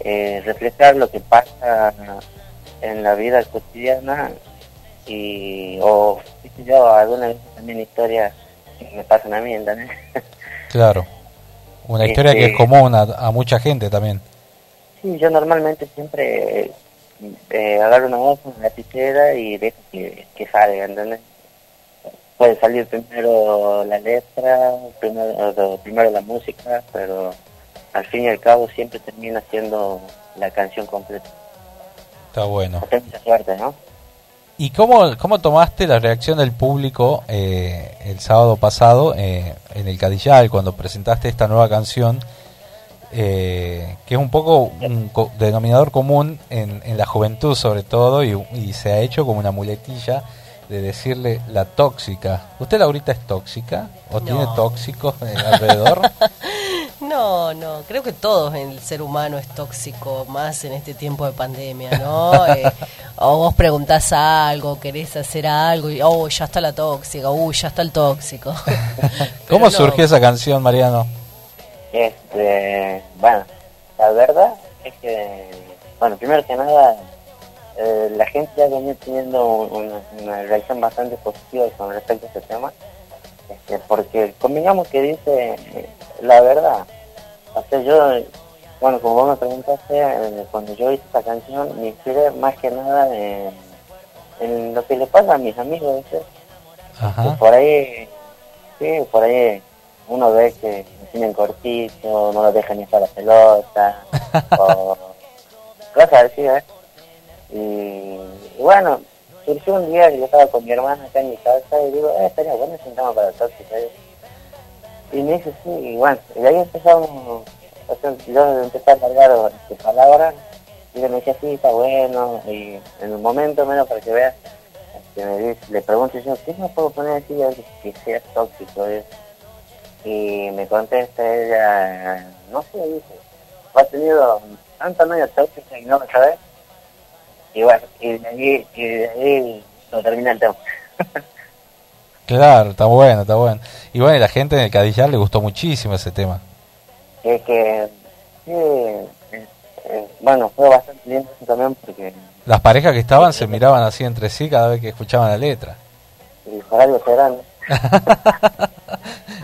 eh, reflejar lo que pasa en la vida cotidiana y o qué sé yo, alguna vez también historias que me pasan a mí, ¿entendés? Claro. Una historia que es Este- común a, a mucha gente también. Sí, yo normalmente siempre eh, agarro una hoja, una lapicera y dejo que, que salga, ¿entendés? Puede salir primero la letra, primero, primero la música, pero al fin y al cabo siempre termina siendo la canción completa. Está bueno. Mucha suerte, ¿no? ¿Y cómo, cómo tomaste la reacción del público eh, el sábado pasado eh, en el Cadillal cuando presentaste esta nueva canción? eh, que es un poco un co- denominador común en, en la juventud sobre todo y, y se ha hecho como una muletilla de decirle la tóxica. ¿Usted Laurita es tóxica? ¿O tiene tóxicos alrededor? <laughs> No, no, creo que todo el ser humano es tóxico, más en este tiempo de pandemia, ¿no? <laughs> Eh, o vos preguntás algo, querés hacer algo y, oh, ya está la tóxica, uy, ya está el tóxico. <laughs> ¿Cómo no. surgió esa canción, Mariano? Este, bueno, la verdad es que, bueno, primero que nada, eh, la gente ya venía teniendo una, una reacción bastante positiva con respecto a este tema, este, porque convengamos que dice eh, la verdad. O sea, yo, bueno, como vos me preguntaste, eh, cuando yo hice esta canción, me inspiré más que nada en, en lo que le pasa a mis amigos, Ajá. por ahí Sí, por ahí uno ve que tienen cortito, no lo dejan ni para la pelota, <laughs> o cosas así, ¿eh? Y, y bueno, surgió un día que yo estaba con mi hermana acá en mi casa y digo, eh, estaría bueno si sentamos para tóxica. Y me dice, sí, y bueno, y ahí empezamos, o sea, yo empecé a cargar de palabras, y ella me decía, sí, está bueno, y en un momento menos para que veas, este, me dice, le pregunto yo, ¿qué me puedo poner así que sea tóxico? Y, me contesta ella, no sé, dice, has tenido tanta novia tóxica y no lo sabes. Y bueno, y de ahí, y de ahí lo termina el tema. <laughs> Claro, está bueno, está bueno. Y bueno, y la gente en el Cadillar le gustó muchísimo ese tema. que, sí, eh, eh, bueno, fue bastante lindo eso también porque Las parejas que estaban se miraban así entre sí cada vez que escuchaban la letra. el horario serán <laughs>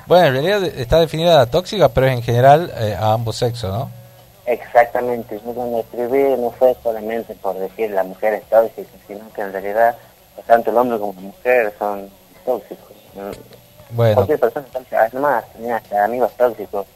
Bueno, en realidad está definida la tóxica, pero es en general eh, a ambos sexos, ¿no? exactamente. Yo cuando escribí no fue solamente por decir la mujer es tóxica, sino que en realidad tanto el hombre como la mujer son tóxicos. Bueno, Cualquier persona es tóxica, además tenía hasta amigos tóxicos.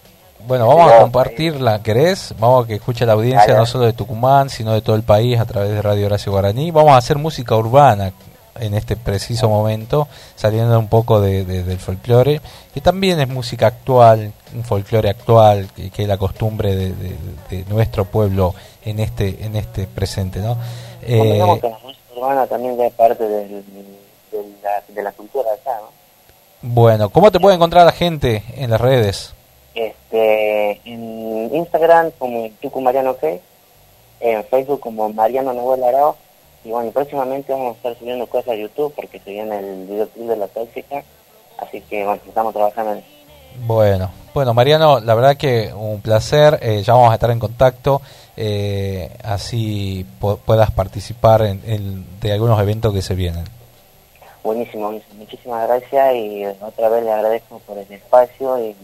bueno, vamos a compartirla, ¿querés? Vamos a que escuche la audiencia no solo de Tucumán, sino de todo el país a través de Radio Horacio Guaraní. Vamos a hacer música urbana en este preciso momento, saliendo un poco de, de- del folclore, que también es música actual, un folclore actual, que, que es la costumbre de, nuestro pueblo en este en este presente, ¿no? Eh, que la música urbana también es parte del, de, la, de la cultura acá, ¿no? bueno, ¿cómo te puede encontrar la gente en las redes? Este, en Instagram como Tucu Mariano OK, en Facebook como Mariano Noel Arao, y bueno, próximamente vamos a estar subiendo cosas a YouTube porque se viene el videoclip de la tóxica, así que bueno, estamos trabajando en eso. Bueno, bueno Mariano, la verdad que un placer, eh, ya vamos a estar en contacto, eh, así pu- puedas participar en, en- de algunos eventos que se vienen. Buenísimo, muchísimas gracias y otra vez le agradezco por el espacio y,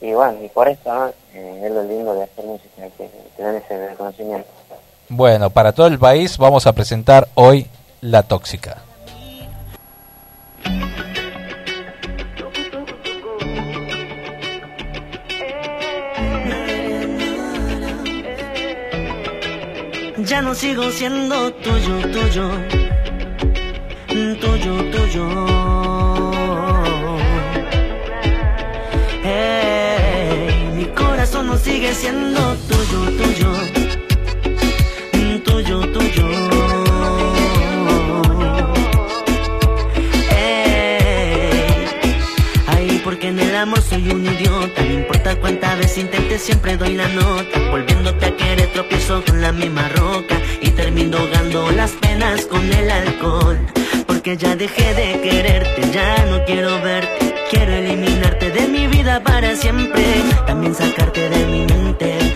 y bueno, y por esto, ¿no? Eh, es lo lindo de hacer música, que tener ese reconocimiento. Bueno, para todo el país vamos a presentar hoy La Tóxica. Ya no sigo siendo tuyo, tuyo, tuyo, tuyo. Hey, mi corazón no sigue siendo tuyo, tuyo, tuyo, tuyo. Hey, porque en el amor soy un idiota. No importa cuántas veces intente, siempre doy la nota. Volviéndote a querer, tropiezo con la misma roca. Termino ahogando las penas con el alcohol. Porque ya dejé de quererte, ya no quiero verte. Quiero eliminarte de mi vida para siempre. También sacarte de mi mente.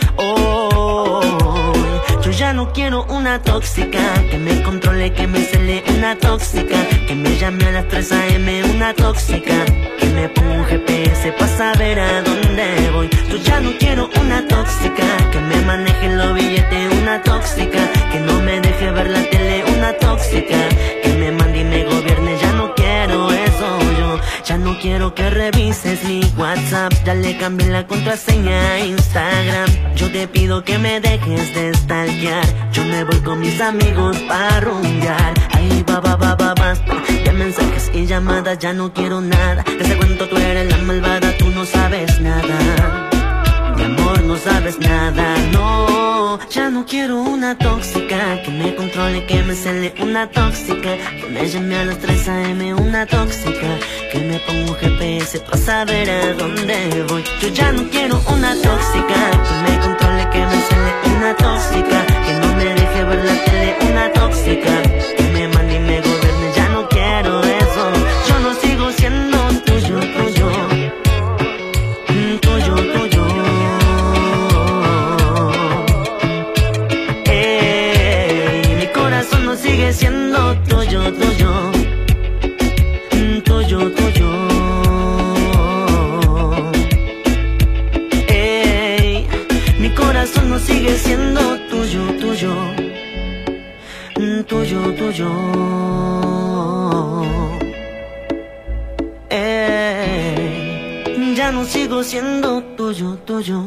No quiero una tóxica. Que me controle, que me cele una tóxica, que me llame a las 3 a.m. una tóxica, que me ponga un GPS para saber a dónde voy. Yo ya no quiero una tóxica. Que me maneje los billetes, una tóxica, que no me deje ver la tele, una tóxica, que me mande y no quiero que revises mi WhatsApp, ya le cambié la contraseña a Instagram. Yo te pido que me dejes de stalkear, yo me voy con mis amigos para rumbear. Ahí va, va, va, va, basta, de mensajes y llamadas, ya no quiero nada. Se cuento tú eres la malvada, tú no sabes nada. No sabes nada, no. Ya no quiero una tóxica que me controle, que me cele una tóxica. Que me llame a las 3 a.m. una tóxica. Que me ponga un GPS para saber a dónde voy. Yo ya no quiero una tóxica que me controle, que me cele una tóxica. Que no me deje ver la tele, una tóxica. Sigo siendo tuyo, tuyo.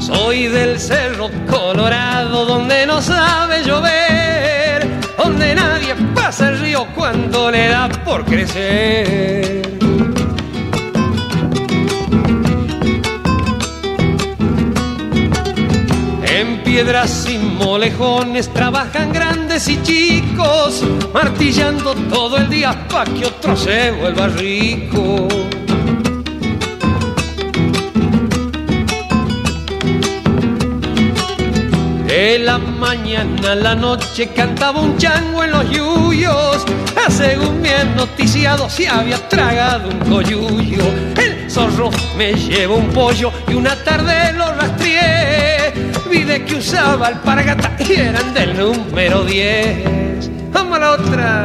Soy del cerro colorado donde no sabe llover, donde nadie pasa el río cuando le da por crecer. Piedras y molejones trabajan grandes y chicos, martillando todo el día pa' que otro se vuelva rico. De la mañana a la noche cantaba un chango en los yuyos. Ah, Según han noticiado, se había tragado un coyuyo. El zorro me llevó un pollo y una tarde lo rastreé. Que usaba alpargata y eran del número 10. Vamos la otra.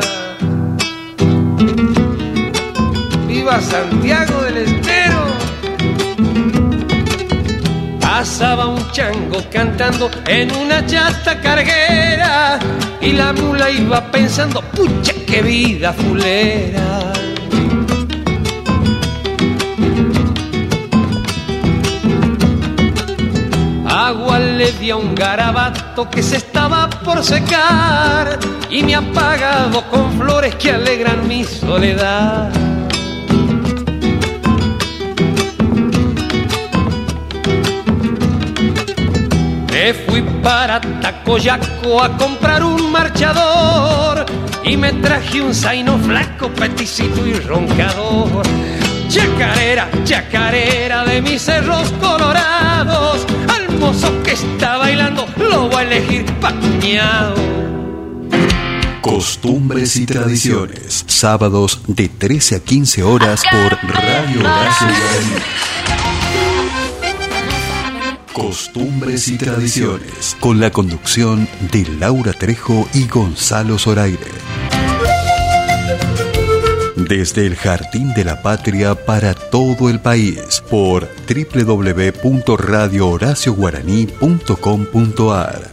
Viva Santiago del Estero. Pasaba un chango cantando en una chata carguera y la mula iba pensando, pucha, qué vida fulera. Agua le di a un garabato que se estaba por secar y me ha pagado con flores que alegran mi soledad. Me fui para Tacoyaco a comprar un marchador y me traje un zaino flaco, peticito y roncador. Chacarera, chacarera de mis cerros colorados, mozo que está bailando lo voy a elegir pa' cuñado. Costumbres y tradiciones. Sábados de 13 a 15 horas por Radio Guaraní. Costumbres y tradiciones. Con la conducción de Laura Trejo y Gonzalo Zoraire. Desde el Jardín de la Patria para todo el país por www.radiohoracioguaraní.com.ar.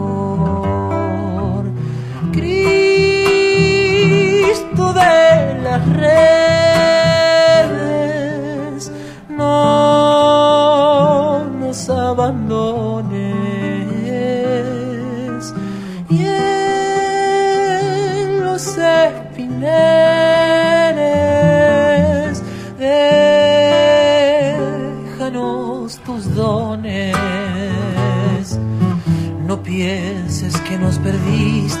Las redes, no nos abandones. Y en los espineles, déjanos tus dones. No pienses que nos perdiste,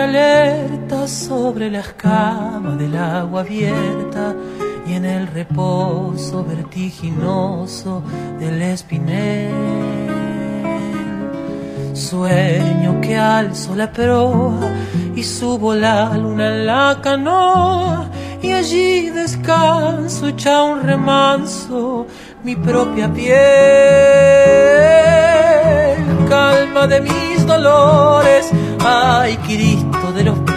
Alerta sobre la escama del agua abierta y en el reposo vertiginoso del espinel. Sueño que alzo la proa y subo la luna en la canoa y allí descanso echa un remanso mi propia piel. Calma de mis dolores, ay Cristo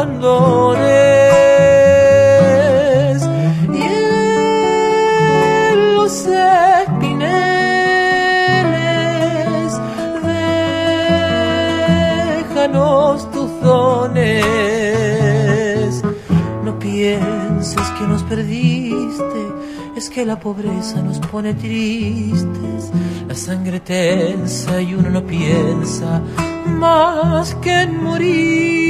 Y en los espineles, déjanos tus dones. No pienses que nos perdiste, es que la pobreza nos pone tristes. La sangre tensa y uno no piensa más que en morir.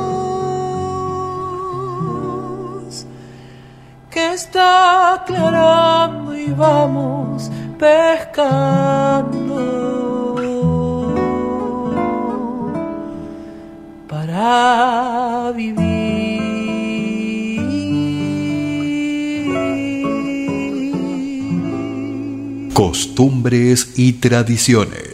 que está aclarando y vamos pescando para vivir. Costumbres y tradiciones.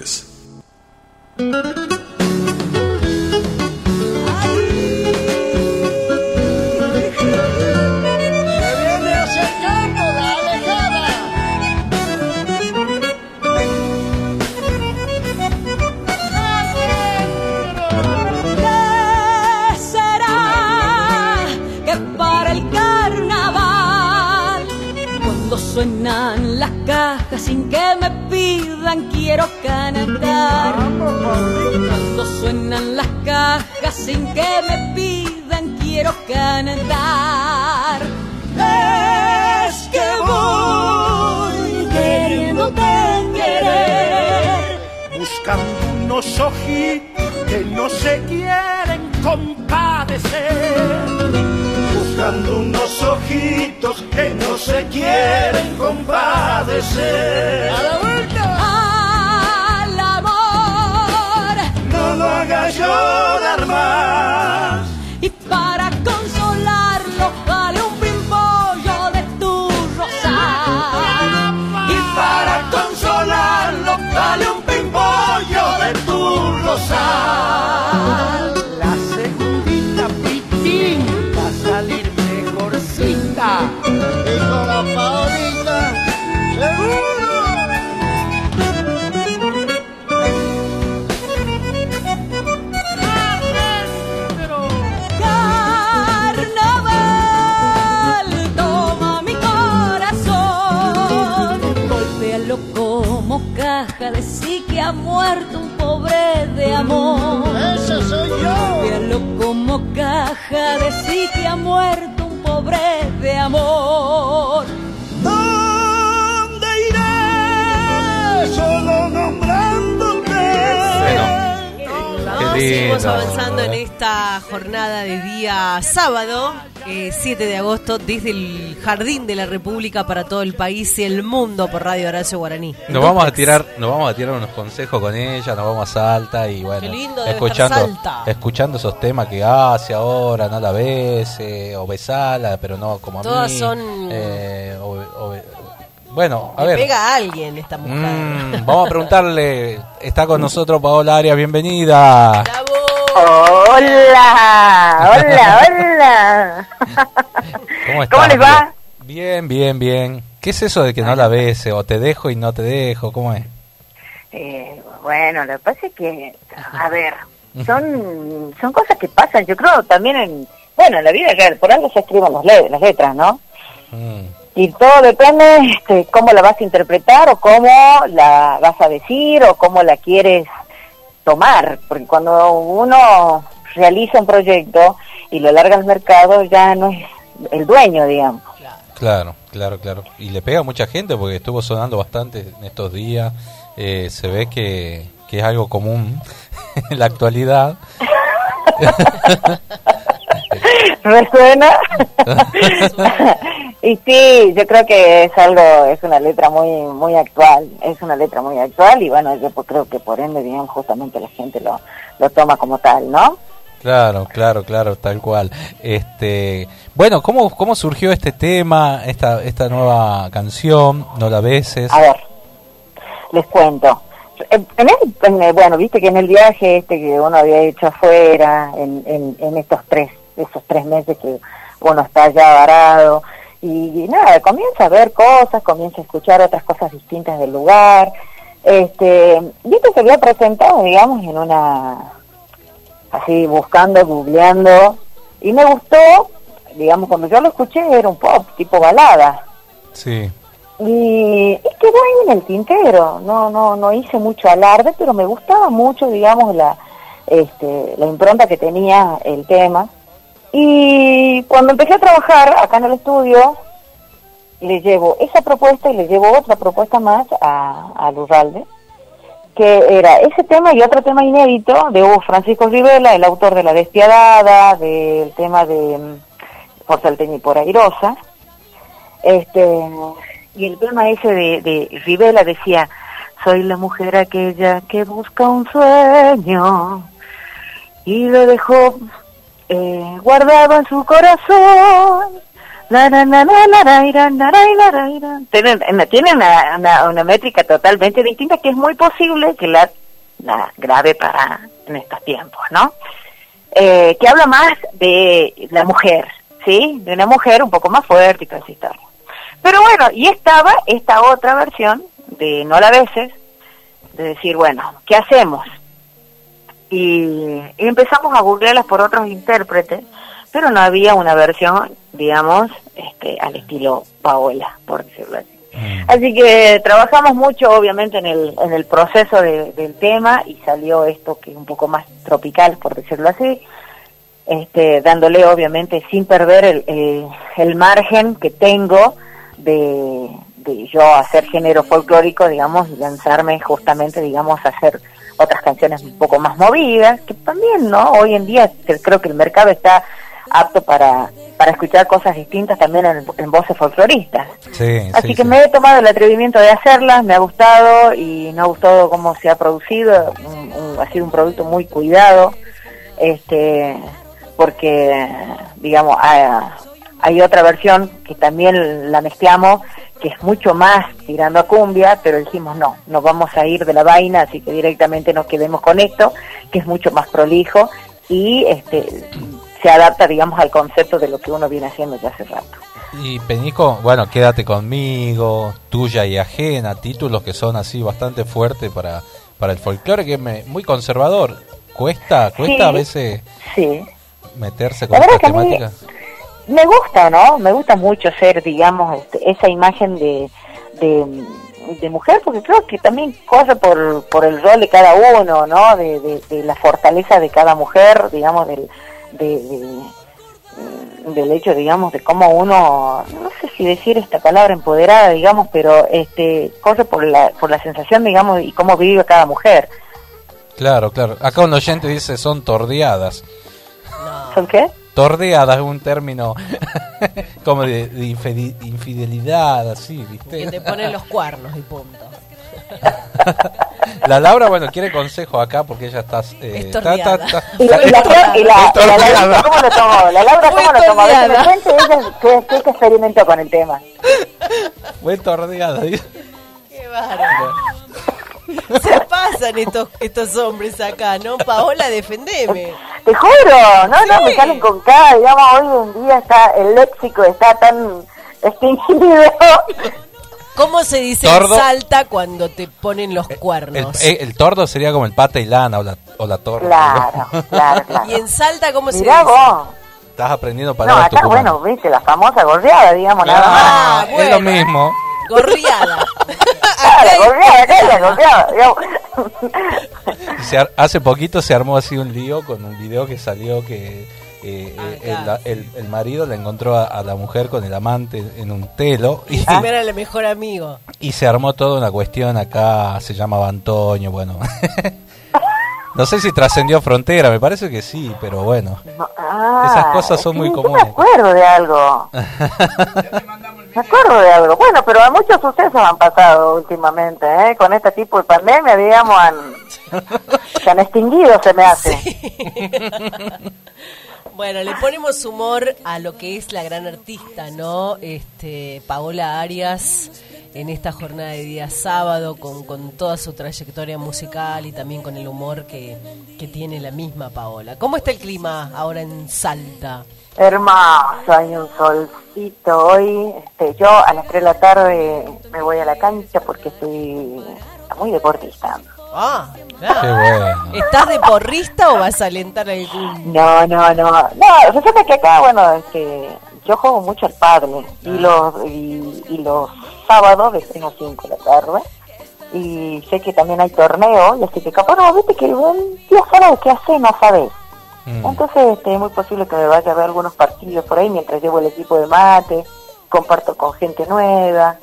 Cuando suenan las cajas sin que me pidan, quiero cantar? Cuando suenan las cajas sin que me pidan, quiero cantar. Es que voy queriéndote querer. buscando unos ojitos que no se quieren compadecer. Buscando unos ojitos que no se quieren compadecer. A la vuelta. Al amor. No lo hagas llorar más. Y para consolarlo, dale un pimpollo de tu rosal. Y para consolarlo, dale un pimpollo de tu rosal. ha muerto un pobre de amor. ¡Ese soy yo! Como caja de sí que ha muerto un pobre de amor. ¿Dónde iré? Solo nombrándote. Seguimos avanzando en esta jornada de día sábado eh, 7 de agosto, desde el Jardín de la República para todo el país y el mundo por Radio Horacio Guaraní. Nos vamos a tirar, nos vamos a tirar unos consejos con ella, nos vamos a Salta y bueno, Qué lindo debe escuchando, Salta. escuchando esos temas que hace ahora, no la bese o besala, pero no como a Todas mí. son- Eh, o- o- bueno, a Le ver, pega a alguien esta mujer. mm, vamos a preguntarle, está con nosotros Paola Arias, bienvenida. Hola, hola, hola. ¿Cómo estás? ¿Cómo les va? Bien, bien, bien. ¿Qué es eso de que no la bese o te dejo y no te dejo? ¿Cómo es? Eh, bueno, lo que pasa es que, a <laughs> ver, son, <laughs> son cosas que pasan, yo creo también en, bueno, en la vida real, por algo se escriben las, le- las letras, ¿no? Mm. Y todo depende este, cómo la vas a interpretar o cómo la vas a decir o cómo la quieres tomar, porque cuando uno realiza un proyecto y lo larga al mercado ya no es el dueño, digamos. Claro, claro, claro. Y le pega a mucha gente porque estuvo sonando bastante en estos días. Eh, se ve que, que es algo común <laughs> en la actualidad. <laughs> <laughs> ¿Me suena? <laughs> y sí, yo creo que es algo, es una letra muy muy actual, es una letra muy actual y bueno, yo creo que por ende, digamos, justamente la gente lo, lo toma como tal, ¿no? Claro, claro, claro, tal cual. Este, bueno, ¿cómo, cómo surgió este tema, esta, esta nueva canción? No la beses. A ver, les cuento. En en el- en el- bueno, viste que en el viaje este que uno había hecho afuera, en, en, en estos tres, esos tres meses que uno está allá varado, y, y nada, comienza a ver cosas, comienza a escuchar otras cosas distintas del lugar. Este, viste se había presentado, digamos, en una, así buscando, googleando, y me gustó, digamos, cuando yo lo escuché era un pop, tipo balada. Sí. Y, y quedó ahí en el tintero, no, no, no hice mucho alarde, pero me gustaba mucho, digamos, la, este, la impronta que tenía el tema. Y cuando empecé a trabajar acá en el estudio, le llevo esa propuesta y le llevo otra propuesta más a, a Lurralde, que era ese tema y otro tema inédito de Hugo Francisco Rivela, el autor de La Despiadada, del tema de mm, Por Salteña y por Airosa. Este, y el tema ese de, de Rivela decía, soy la mujer aquella que busca un sueño y lo dejó eh, guardado en su corazón. Tienen, tienen una, una, una métrica totalmente distinta que es muy posible que la, la grabe para en estos tiempos, ¿no? Eh, que habla más de la mujer, ¿sí? De una mujer un poco más fuerte y toda esa historia. Pero bueno, y estaba esta otra versión de No la beses, de decir, bueno, ¿qué hacemos? Y, y empezamos a googlearlas por otros intérpretes, pero no había una versión, digamos, este, al estilo Paola, por decirlo así. Así que trabajamos mucho, obviamente, en el, en el proceso de- del tema y salió esto que es un poco más tropical, por decirlo así, este, dándole, obviamente, sin perder el, el, el margen que tengo de, de yo hacer género folclórico, digamos, y lanzarme justamente, digamos, a hacer otras canciones un poco más movidas, que también, ¿no? Hoy en día creo que el mercado está apto para, para escuchar cosas distintas también en, en voces folcloristas. Sí, Así sí, que sí. me he tomado el atrevimiento de hacerlas, me ha gustado y me ha gustado cómo se ha producido, un- un- ha sido un producto muy cuidado, este, porque, digamos, ha- hay otra versión que también la mezclamos, que es mucho más tirando a cumbia, pero dijimos no, nos vamos a ir de la vaina, así que directamente nos quedemos con esto, que es mucho más prolijo y este se adapta, digamos, al concepto de lo que uno viene haciendo ya hace rato. Y Peñico, bueno, quédate conmigo, tuya y ajena, títulos que son así bastante fuertes para, para el folclore, que es muy conservador. Cuesta, cuesta Sí. a veces Sí. meterse La con verdad esta que a mí- temática. Me gusta, ¿no? Me gusta mucho ser, digamos, este, esa imagen de, de, de mujer, porque creo que también corre por, por el rol de cada uno, ¿no? De, de, de la fortaleza de cada mujer, digamos, del, de, de- del hecho, digamos, de cómo uno, no sé si decir esta palabra empoderada, digamos, pero este corre por la, por la sensación, digamos, y cómo vive cada mujer. Claro, claro. Acá un oyente dice son tordeadas. ¿Son qué? Tordeadas es un término <laughs> como de, de infidelidad, así, ¿viste? Que te ponen los cuernos y punto. <laughs> La Laura, bueno, quiere consejo acá porque ella está... eh, está- tordeada. está- está- Y la, y la, y la, y la, Tordeada. ¿cómo lo tomó? La Laura, ¿cómo lo tomó? A ver, que me tordeada. cuente ella qué, qué, qué experimentó con el tema. Fue tordeada. Qué bárbaro. <laughs> Se pasan estos, estos hombres acá, ¿no? Paola, defendeme. Te juro, no, no, me salen con cada, digamos, hoy en día está, el léxico está tan extinguido. ¿Cómo se dice Tordo. en Salta cuando te ponen los El, cuernos? eh, el tordo sería como el pata y lana o la, o la torre. Claro, <laughs> claro, claro. ¿Y en Salta cómo se Mirá dice? vos. Estás aprendiendo No, palabras acá, tucumanas. bueno, viste, la famosa gorreada, digamos, nada más. Ah, Es lo mismo. Gorriada. Ah, <laughs> digamos. Se ar- hace poquito se armó así un lío con un video que salió que eh, eh, Acá. el, el- el marido le encontró a, a la mujer con el amante en un telo y, era el mejor amigo. y se armó toda una cuestión acá, se llamaba Antonio, bueno. <laughs> no sé si trascendió frontera, me parece que sí, pero bueno. Ah, Esas cosas son muy sí, Yo comunes. me acuerdo de algo. <laughs> Me acuerdo de algo. Bueno, pero a muchos sucesos han pasado últimamente, ¿eh? Con este tipo de pandemia, digamos, han, <laughs> se han extinguido, se me hace. Bueno, le ponemos humor a lo que es la gran artista, ¿no? Este, Paola Arias, en esta jornada de día sábado, con, con toda su trayectoria musical y también con el humor que, que tiene la misma Paola. ¿Cómo está el clima ahora en Salta? Hermoso, hay un solcito hoy. Este, yo a las 3 de la tarde me voy a la cancha porque estoy muy deportista. Ah, Qué bueno. ¿Estás de porrista o vas a alentar algún...? No, no, no. No, resulta que acá, bueno, este, yo juego mucho al padre y los y, y los sábados de 3 a 5 de la tarde. Y sé que también hay torneo, y así que capaz no, viste que el día sábado que hace no sabes. Mm. Entonces este, es muy posible que me vaya a ver algunos partidos por ahí mientras llevo el equipo de mate, comparto con gente nueva.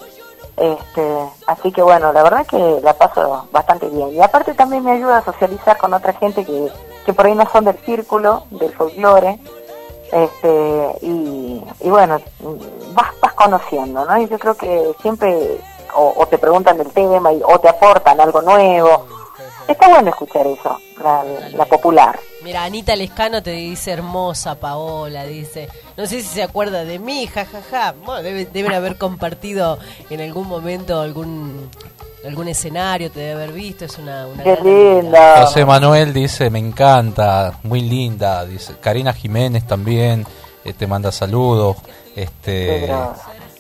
Este, así que bueno, la verdad que la paso bastante bien. Y aparte también me ayuda a socializar con otra gente que, que por ahí no son del círculo, del folclore. Este, y, y bueno, vas, vas conociendo, ¿no? Y yo creo que siempre o, o te preguntan del tema y, o te aportan algo nuevo. Está bueno escuchar eso, la, la popular. Mira, Anita Lescano te dice hermosa Paola, dice, no sé si se acuerda de mí, jajaja. Bueno, debe- deben haber compartido en algún momento algún algún escenario, te debe haber visto, es una, una Qué linda. José Manuel dice, me encanta, muy linda, dice. Karina Jiménez también eh, te manda saludos. Este,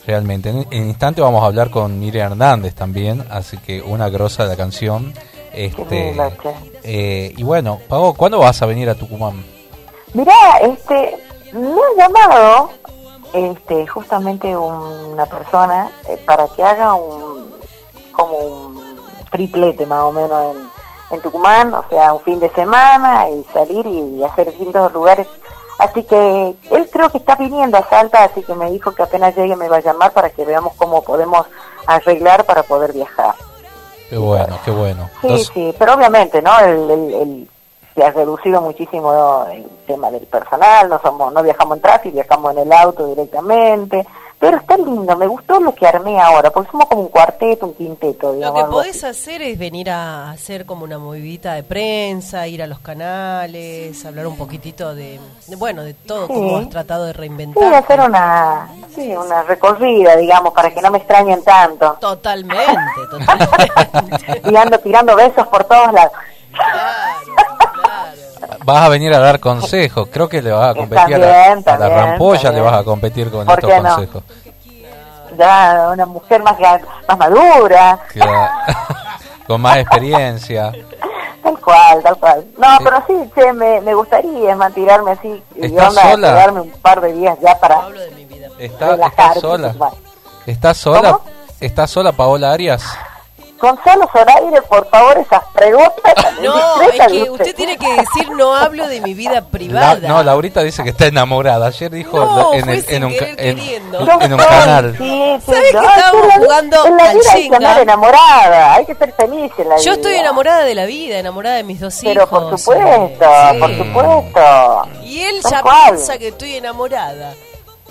realmente, en, en instante vamos a hablar con Miriam Hernández también, así que una grosa de la canción. Este, eh, y bueno, Pago, ¿cuándo vas a venir a Tucumán? Mirá, este, me ha llamado este, justamente una persona eh, para que haga un, como un triplete más o menos en, en Tucumán, o sea, un fin de semana y salir y hacer distintos lugares. Así que él creo que está viniendo a Salta, así que me dijo que apenas llegue me va a llamar para que veamos cómo podemos arreglar para poder viajar. Qué bueno, qué bueno. Sí, Entonces, sí, pero obviamente, ¿no? El, el- el- se ha reducido muchísimo ¿no? el tema del personal, no somos, no viajamos en tráfico, viajamos en el auto directamente, pero está lindo, me gustó lo que armé ahora, porque somos como un cuarteto, un quinteto, Lo que podés así. hacer es venir a hacer como una movidita de prensa, ir a los canales, hablar un poquitito de, de, bueno, de todo, Sí. como has tratado de Sí, reinventar. hacer una, sí, una recorrida, digamos, para que no me extrañen tanto. Totalmente, totalmente. <laughs> Y ando tirando besos por todos lados. Vas a venir a dar consejos. Creo que le vas a competir a la, También, a la también, rampolla, le vas a competir con ¿Por estos no? consejos. Ya una mujer más, más madura, Claro. <laughs> con más experiencia. Tal cual, tal cual. No, pero sí, che, me, me gustaría más tirarme así y ¿Estás onda, sola? quedarme un par de días ya para ¿Está, relajar. está sola? Bueno, ¿Está sola? ¿Está sola Paola Arias? Gonzalo Zoraire, por favor, esas preguntas. <laughs> No, es que usted tiene que decir no hablo de mi vida La- privada. no, Laurita dice que está enamorada. Ayer dijo No, en, el- un, en- en canal. Sí, sí, ¿Sabes no, que es estábamos la jugando en la al vida hay que andar enamorada, hay que ser feliz en la vida. Yo estoy enamorada de la vida, enamorada de mis dos hijos. Pero por supuesto, Sí. por supuesto. Y él ya piensa que estoy enamorada.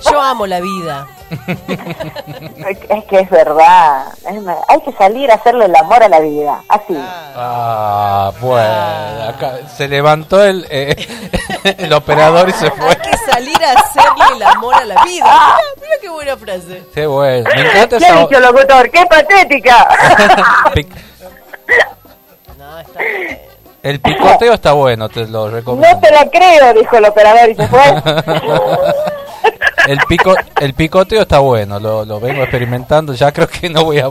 Yo amo la vida. <laughs> Es que es verdad. es hay que salir a hacerle el amor a la vida. Así. Ah, bueno. Acá se levantó el, eh, <laughs> el operador y se fue. Hay que salir a hacerle el amor a la vida. Mira, mira qué buena frase. Qué bueno. Me encanta ¿Qué ha esa. dicho el locutor? ¡Qué patética! <laughs> El picoteo está bueno, te lo recomiendo. no te la creo, dijo el operador y se fue. El pico, el picoteo está bueno, lo, lo vengo experimentando. Ya creo que no voy a,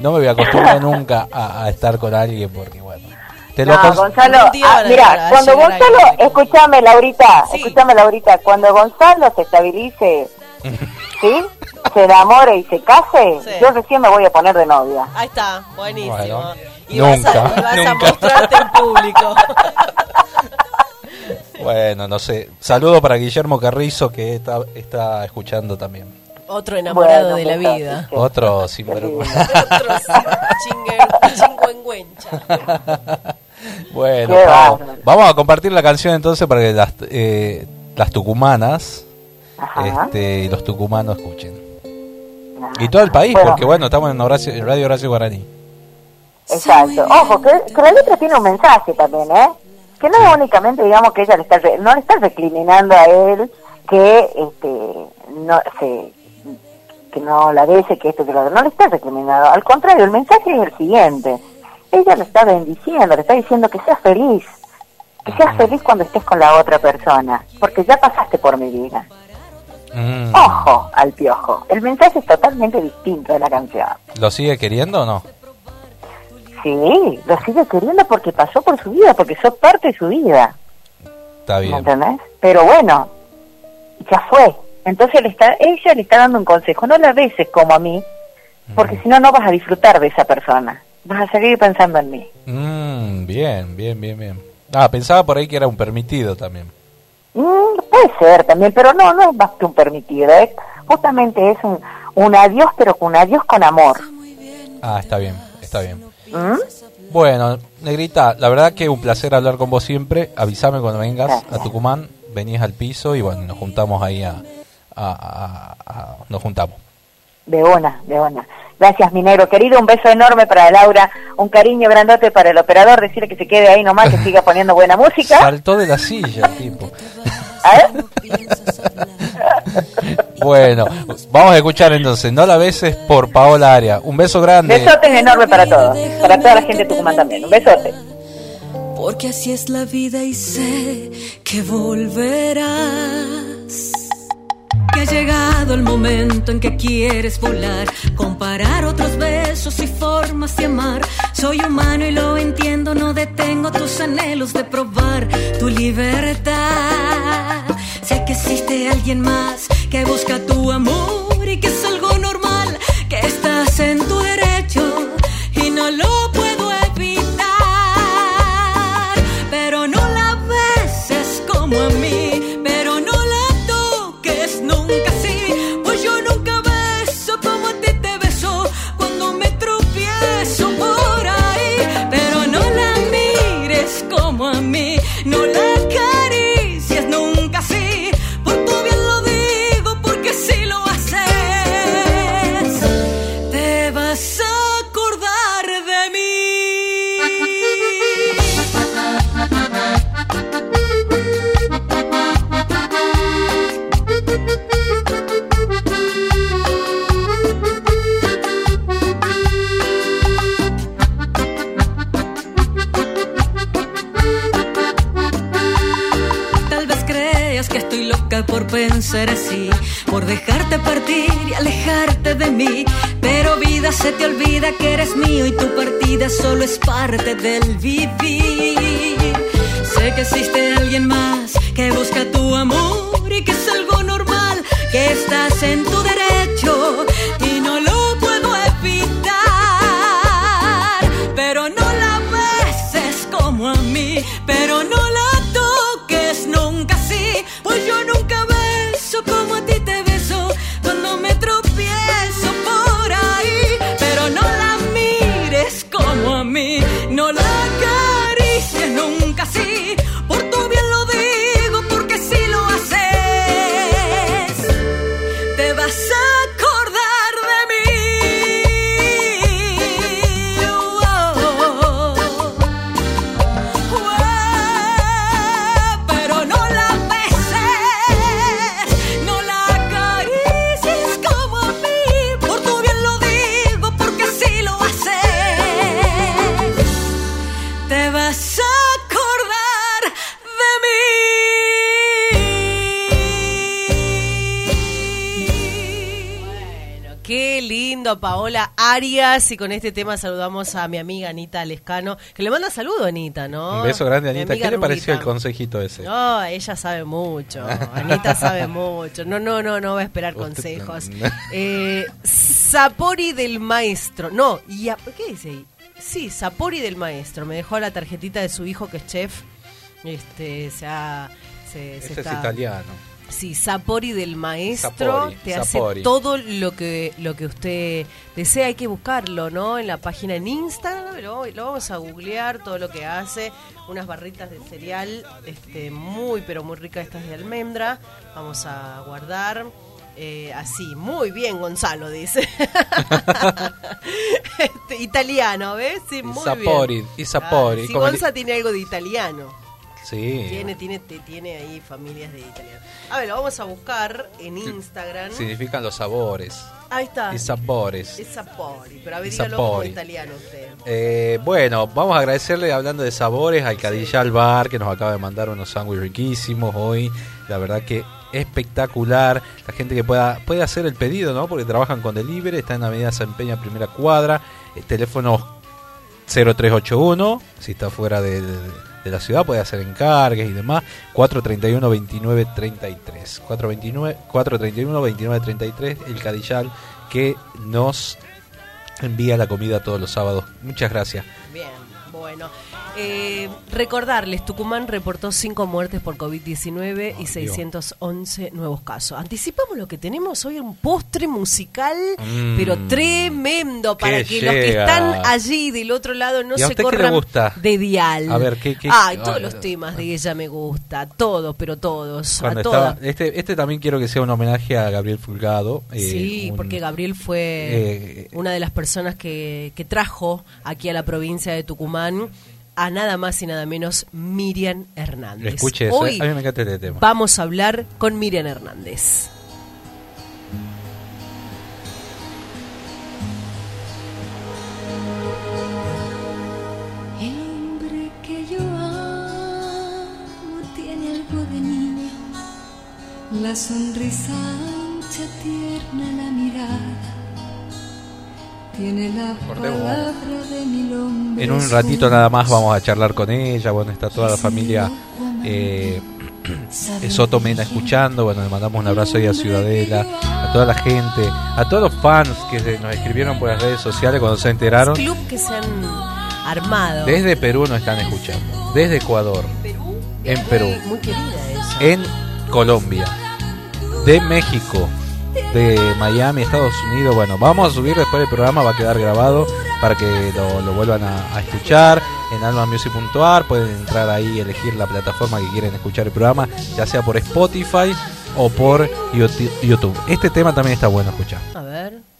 no me voy a acostumbrar nunca a, a estar con alguien porque bueno. Te lo No, Gonzalo, ah, mira, cuando Gonzalo, escúchame Laurita, escúchame Laurita, cuando Gonzalo se estabilice, <laughs> ¿sí? Se enamore y se case, Sí. yo recién me voy a poner de novia. Ahí está, buenísimo. Bueno, y vas, nunca, a, y vas a mostrarte en público. <laughs> Bueno, no sé. Saludo para Guillermo Carrizo que está, está escuchando también. Otro enamorado Bueno, de la vida. Otro sinvergüenza. Otro chingue- chingüengüencha. <laughs> Bueno, vamos a compartir la canción entonces para que las, eh, las tucumanas este, y los tucumanos escuchen. Y todo el país, Bueno. porque bueno, estamos en Horacio- Radio Horacio Guaraní. Exacto. Ojo, que, que la letra tiene un mensaje también, ¿eh? Que no es únicamente, digamos, que ella le está, no le está recriminando a él que, este, no, se, que no la bese, que esto, que lo otro. No le está recriminando. Al contrario, el mensaje es el siguiente. Ella le está bendiciendo, le está diciendo que seas feliz. Que seas feliz cuando estés con la otra persona. Porque ya pasaste por mi vida. Mm. Ojo al piojo. El mensaje es totalmente distinto de la canción. ¿Lo sigue queriendo o no? Sí, lo sigue queriendo porque pasó por su vida, porque sos parte de su vida, Está ¿me bien. entendés? Pero bueno, ya fue. Entonces le está, ella le está dando un consejo, no la beses como a mí, porque si no, no vas a disfrutar de esa persona. Vas a seguir pensando en mí. Mm, bien, bien, bien, bien. Ah, pensaba por ahí que era un permitido también. Mm, puede ser también, pero no, no es más que un permitido. Es, justamente es un, un adiós, pero un adiós con amor. Ah, está bien, está bien. ¿Mm? Bueno, Negrita, la verdad que un placer hablar con vos siempre. Avísame cuando vengas a Tucumán, venís al piso y bueno, nos juntamos ahí a... a- a- a- nos juntamos. De una, de una. Gracias, mi negro querido. Un beso enorme para Laura. Un cariño grandote para el operador. Decirle que se quede ahí nomás, que siga poniendo buena música. Saltó de la silla, tipo. ¿Eh? <laughs> <laughs> Bueno, vamos a escuchar entonces, no la beses por Paola Aria. Un beso grande. Besotes enormes para todos. Para toda la gente de Tucumán también. Un besote. Porque así es la vida y sé que volverás. Que ha llegado el momento en que quieres volar, comparar otros besos y formas de amar. Soy humano y lo entiendo, no detengo tus anhelos de probar tu libertad. Existe alguien más que busca tu amor y que es algo normal, que estás en tu se te olvida que eres mío y tu partida solo es parte del vivir. Arias y con este tema saludamos a mi amiga Anita Lescano, que le manda saludo Anita, ¿no? Un beso grande, Anita. ¿Qué le pareció el consejito ese? No, ella sabe mucho. Anita sabe <laughs> mucho. No, no, no, no va a esperar consejos. <laughs> Eh, Sapori del maestro. No, y a- ¿qué dice ahí? Sí, Sapori del maestro. Me dejó la tarjetita de su hijo que es chef. Este, se ha- se, se Ese es italiano. Sí, Sapori del maestro Sapori, te Sapori. hace todo lo que lo que usted desea. Hay que buscarlo, ¿no? En la página en Instagram lo, lo vamos a googlear todo lo que hace. Unas barritas de cereal, este, muy pero muy ricas estas de almendra. Vamos a guardar. eh, así, muy bien, Gonzalo dice. <laughs> Este, italiano, ¿ves? Sí, muy Sapori, bien. y Sapori, Ah, el- Gonza tiene algo de italiano. Sí. Tiene, tiene, tiene ahí familias de italianos. A ver, lo vamos a buscar en Instagram. Significan los sabores. Ahí está. Y sabores. Es sapori, pero a ver, dígalo como italiano usted. Eh, bueno, vamos a agradecerle hablando de sabores al Cadillal Bar que nos acaba de mandar unos sándwiches riquísimos hoy. La verdad que espectacular. La gente que pueda puede hacer el pedido, ¿no? Porque trabajan con delivery, está en Avenida San Peña, primera cuadra. El teléfono 0381, si está fuera de, de la ciudad puede hacer encargues y demás. 431 29 33. 429 431 29 33, el Cadillal que nos envía la comida todos los sábados. Muchas gracias. Bien, bueno. Eh, recordarles, Tucumán reportó 5 muertes por COVID-19 y 611 nuevos casos. Anticipamos lo que tenemos hoy, un postre musical, Mm. pero tremendo, para ¿Qué que los que están allí del otro lado no ¿Y a se corran gusta? de dial. A ver, ¿qué- qué- Ay, ah, todos los temas de ella me gusta, todos, pero todos, Cuando a estaba- todas. este, este también quiero que sea un homenaje a Gabriel Fulgado. eh, Sí, un- porque Gabriel fue eh, una de las personas que, que trajo aquí a la provincia de Tucumán a nada más y nada menos Miriam Hernández. Escuche eso, Hoy eh, a mí me encanta este tema. vamos a hablar con Miriam Hernández. El hombre que yo amo tiene algo de niño, la sonrisa ancha, tierna, la mirada. En un ratito nada más vamos a charlar con ella. Bueno, está toda la familia eh, Soto Mena escuchando. Bueno, le mandamos un abrazo ahí a Ciudadela, a toda la gente, a todos los fans que se- nos escribieron por las redes sociales cuando se enteraron. Club que se han armado. Desde Perú nos están escuchando, desde Ecuador, en Perú, Muy querida ella. en Colombia, de México, de Miami, Estados Unidos. Bueno, vamos a subir después del programa, va a quedar grabado para que lo, vuelvan a, escuchar en almamusic.ar. Pueden entrar ahí y elegir la plataforma que quieren escuchar el programa, ya sea por Spotify o por Youtube- YouTube. Este tema también está bueno escuchar. A ver.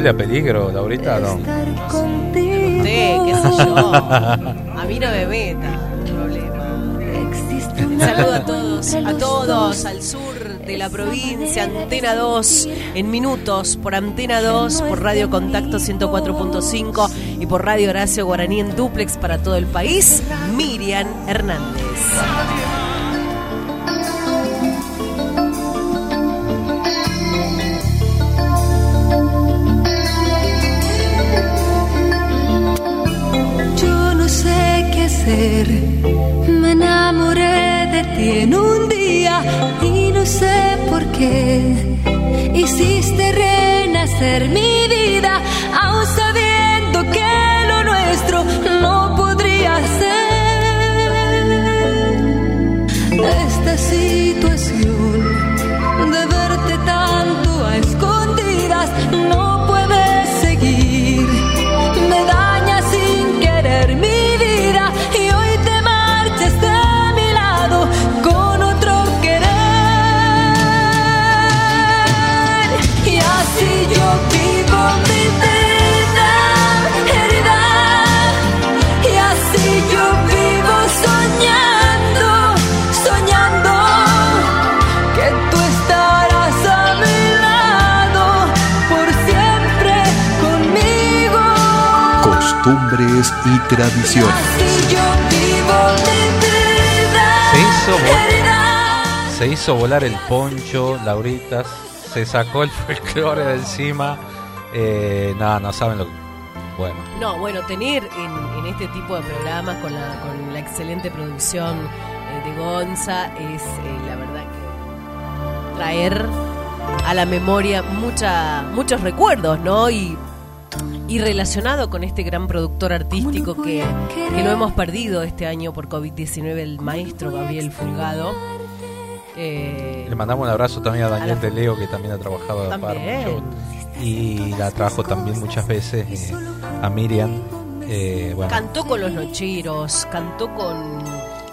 ¿Huele a peligro, Laurita? No. estar contigo. Usted, qué sé yo. A mí no me meta. Problema. Un saludo a todos, a todos, al sur de la provincia, Antena 2, en minutos, por Antena 2, por Radio Contacto 104.5 y por Radio Horacio Guaraní en duplex para todo el país, Miriam Hernández. Me enamoré de ti en un día y no sé por qué. Hiciste renacer mi vida, aún sabiendo y tradiciones. Se hizo, se hizo volar el poncho, Lauritas, se sacó el <laughs> folclore de encima. Eh, no, no saben lo que... Bueno, No, bueno, tener en, en este tipo de programas con la, con la excelente producción eh, de Gonza es eh, la verdad que traer a la memoria mucha, muchos recuerdos, ¿no? Y, y relacionado con este gran productor artístico que, que lo hemos perdido este año por COVID-19, el maestro Gabriel Fulgado. Eh, le mandamos un abrazo también a Daniel de Leo, que también ha trabajado a la par mucho. Y la trabajo también muchas veces eh, a Miriam. Eh, bueno, Cantó con los Nocheros, cantó con...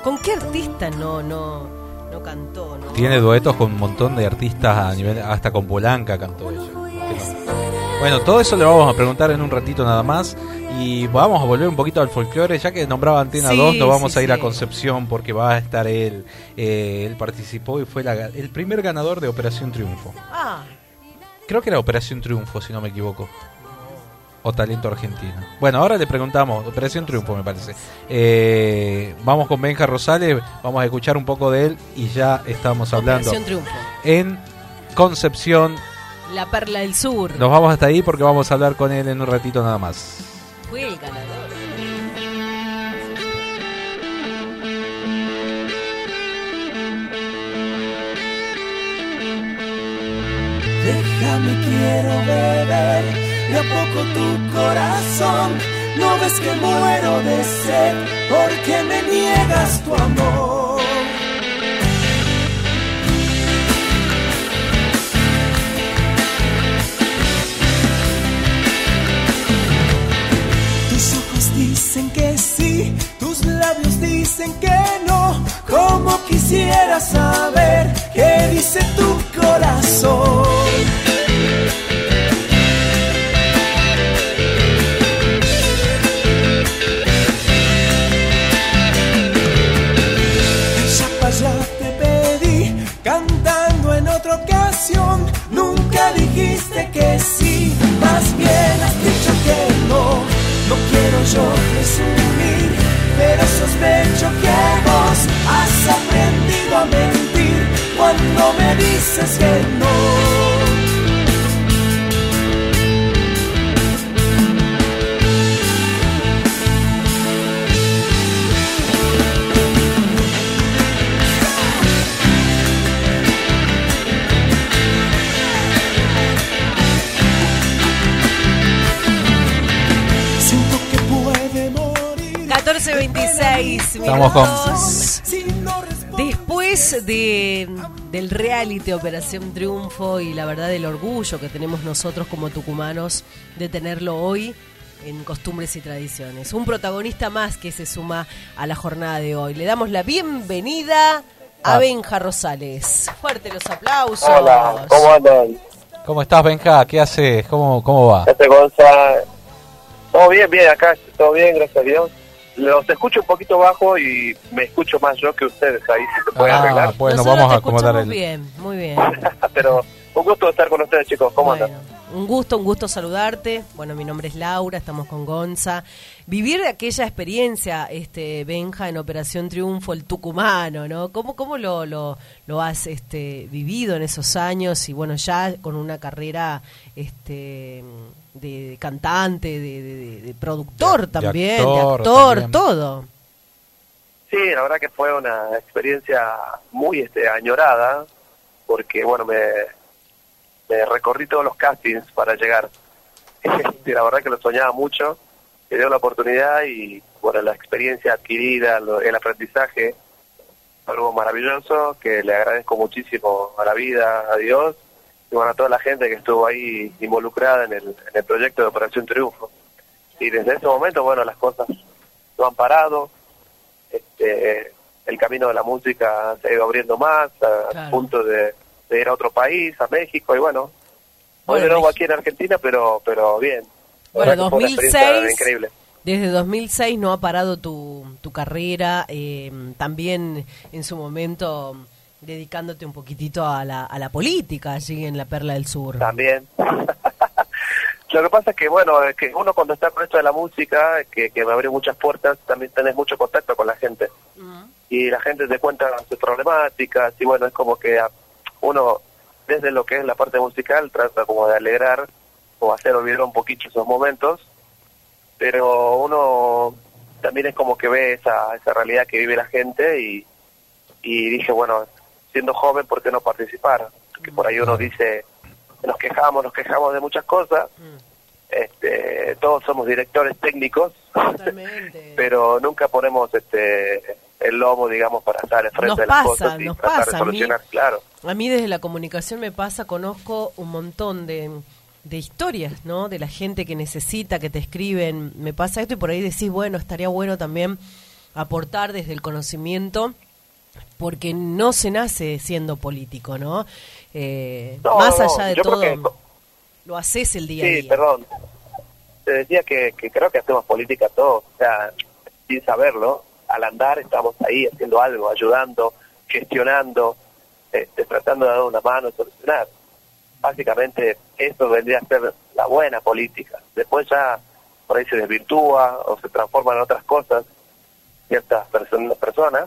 ¿Con qué artista no, no, no cantó? ¿no? Tiene duetos con un montón de artistas a nivel, hasta con Polanca cantó ella. Bueno, todo eso le vamos a preguntar en un ratito nada más y vamos a volver un poquito al folclore, ya que nombraba Antena Sí, 2, nos vamos sí, a ir a. Concepción porque va a estar él, eh, él participó y fue la- el primer ganador de Operación Triunfo. Ah, Creo que era Operación Triunfo, si no me equivoco. O Talento Argentino. Bueno, ahora le preguntamos, Operación Triunfo me parece. Eh, vamos con Benja Rosales, vamos a escuchar un poco de él y ya estamos hablando Operación Triunfo. en Concepción. La Perla del Sur. Nos vamos hasta ahí porque vamos a hablar con él en un ratito nada más. Fue el ganador. Déjame, quiero beber de a poco tu corazón. No ves que muero de sed porque me niegas tu amor. Dicen que sí, tus labios dicen que no. Como quisiera saber qué dice tu corazón. Ya te pedí, cantando en otra ocasión. Nunca dijiste que sí, más bien has dicho que no. No quiero yo presumir, pero sospecho que vos has aprendido a mentir cuando me dices que no. 14.26 Estamos con-. Después de, del reality Operación Triunfo y la verdad el orgullo que tenemos nosotros como tucumanos de tenerlo hoy en Costumbres y Tradiciones. Un protagonista más que se suma a la jornada de hoy. Le damos la bienvenida a Ah. Benja Rosales. Fuerte los aplausos. Hola, ¿cómo andan? ¿Cómo estás, Benja? ¿Qué haces? ¿Cómo, cómo va? Este Gonza, todo bien, bien acá, todo bien, gracias a Dios. Los escucho un poquito bajo y me escucho más yo que ustedes ahí, si se puede Ah, arreglar. bueno, Nosotros vamos a acomodar el... bien, muy bien. <laughs> Pero un gusto estar con ustedes, chicos. ¿Cómo Bueno, andan? un gusto, un gusto saludarte. Bueno, mi nombre es Laura, estamos con Gonza. Vivir aquella experiencia, este Benja, en Operación Triunfo, el tucumano, ¿no? ¿Cómo, cómo lo, lo, lo has este, vivido en esos años? Y bueno, ya con una carrera este, de cantante, de, de- de- de productor De- de también, actor de actor, también. todo. Sí, la verdad que fue una experiencia muy este, añorada, porque bueno, me me recorrí todos los castings para llegar. y <laughs> la verdad que lo soñaba mucho, me dio la oportunidad y bueno, la experiencia adquirida, lo- el aprendizaje, algo maravilloso que le agradezco muchísimo a la vida, a Dios y bueno, a toda la gente que estuvo ahí involucrada en el, en el proyecto de Operación Triunfo. Y desde ese momento, bueno, las cosas no han parado, este, el camino de la música se ha ido abriendo más, a- Claro. punto de, de ir a otro país, a México, y bueno, hoy Bueno, de nuevo aquí en Argentina, pero pero bien. Bueno, verdad que fue una experiencia 2006, increíble. desde 2006 no ha parado tu, tu carrera, eh, también en su momento dedicándote un poquitito a la, a la política allí en la Perla del Sur. También. <laughs> Lo que pasa es que, bueno, es que uno cuando está con esto de la música, que, que me abrió muchas puertas, también tenés mucho contacto con la gente. Y la gente te cuenta sus problemáticas, y bueno, es como que a- uno, desde lo que es la parte musical, trata como de alegrar o hacer olvidar un poquito esos momentos, pero uno también es como que ve esa, esa realidad que vive la gente y, y dije, bueno, siendo joven, ¿por qué no participar? Que por ahí uno dice, nos quejamos, nos quejamos de muchas cosas, este, todos somos directores técnicos, <laughs> pero nunca ponemos este el lomo, digamos, para estar enfrente Nos de las pasa, cosas y nos tratar pasa, de a mí- solucionar, claro. A mí desde la comunicación me pasa, conozco un montón de, de historias, ¿no? De la gente que necesita, que te escriben, me pasa esto y por ahí decís, bueno, estaría bueno también aportar desde el conocimiento, porque no se nace siendo político, ¿no? Eh, No, más allá de todo, que- lo haces el día a Sí, día. perdón. Te decía que, que creo que hacemos política todos, o sea, sin saberlo, al andar estamos ahí haciendo algo, ayudando, gestionando, este, tratando de dar una mano, solucionar. Básicamente eso vendría a ser la buena política. Después ya por ahí se desvirtúa o se transforma en otras cosas, ciertas person- personas,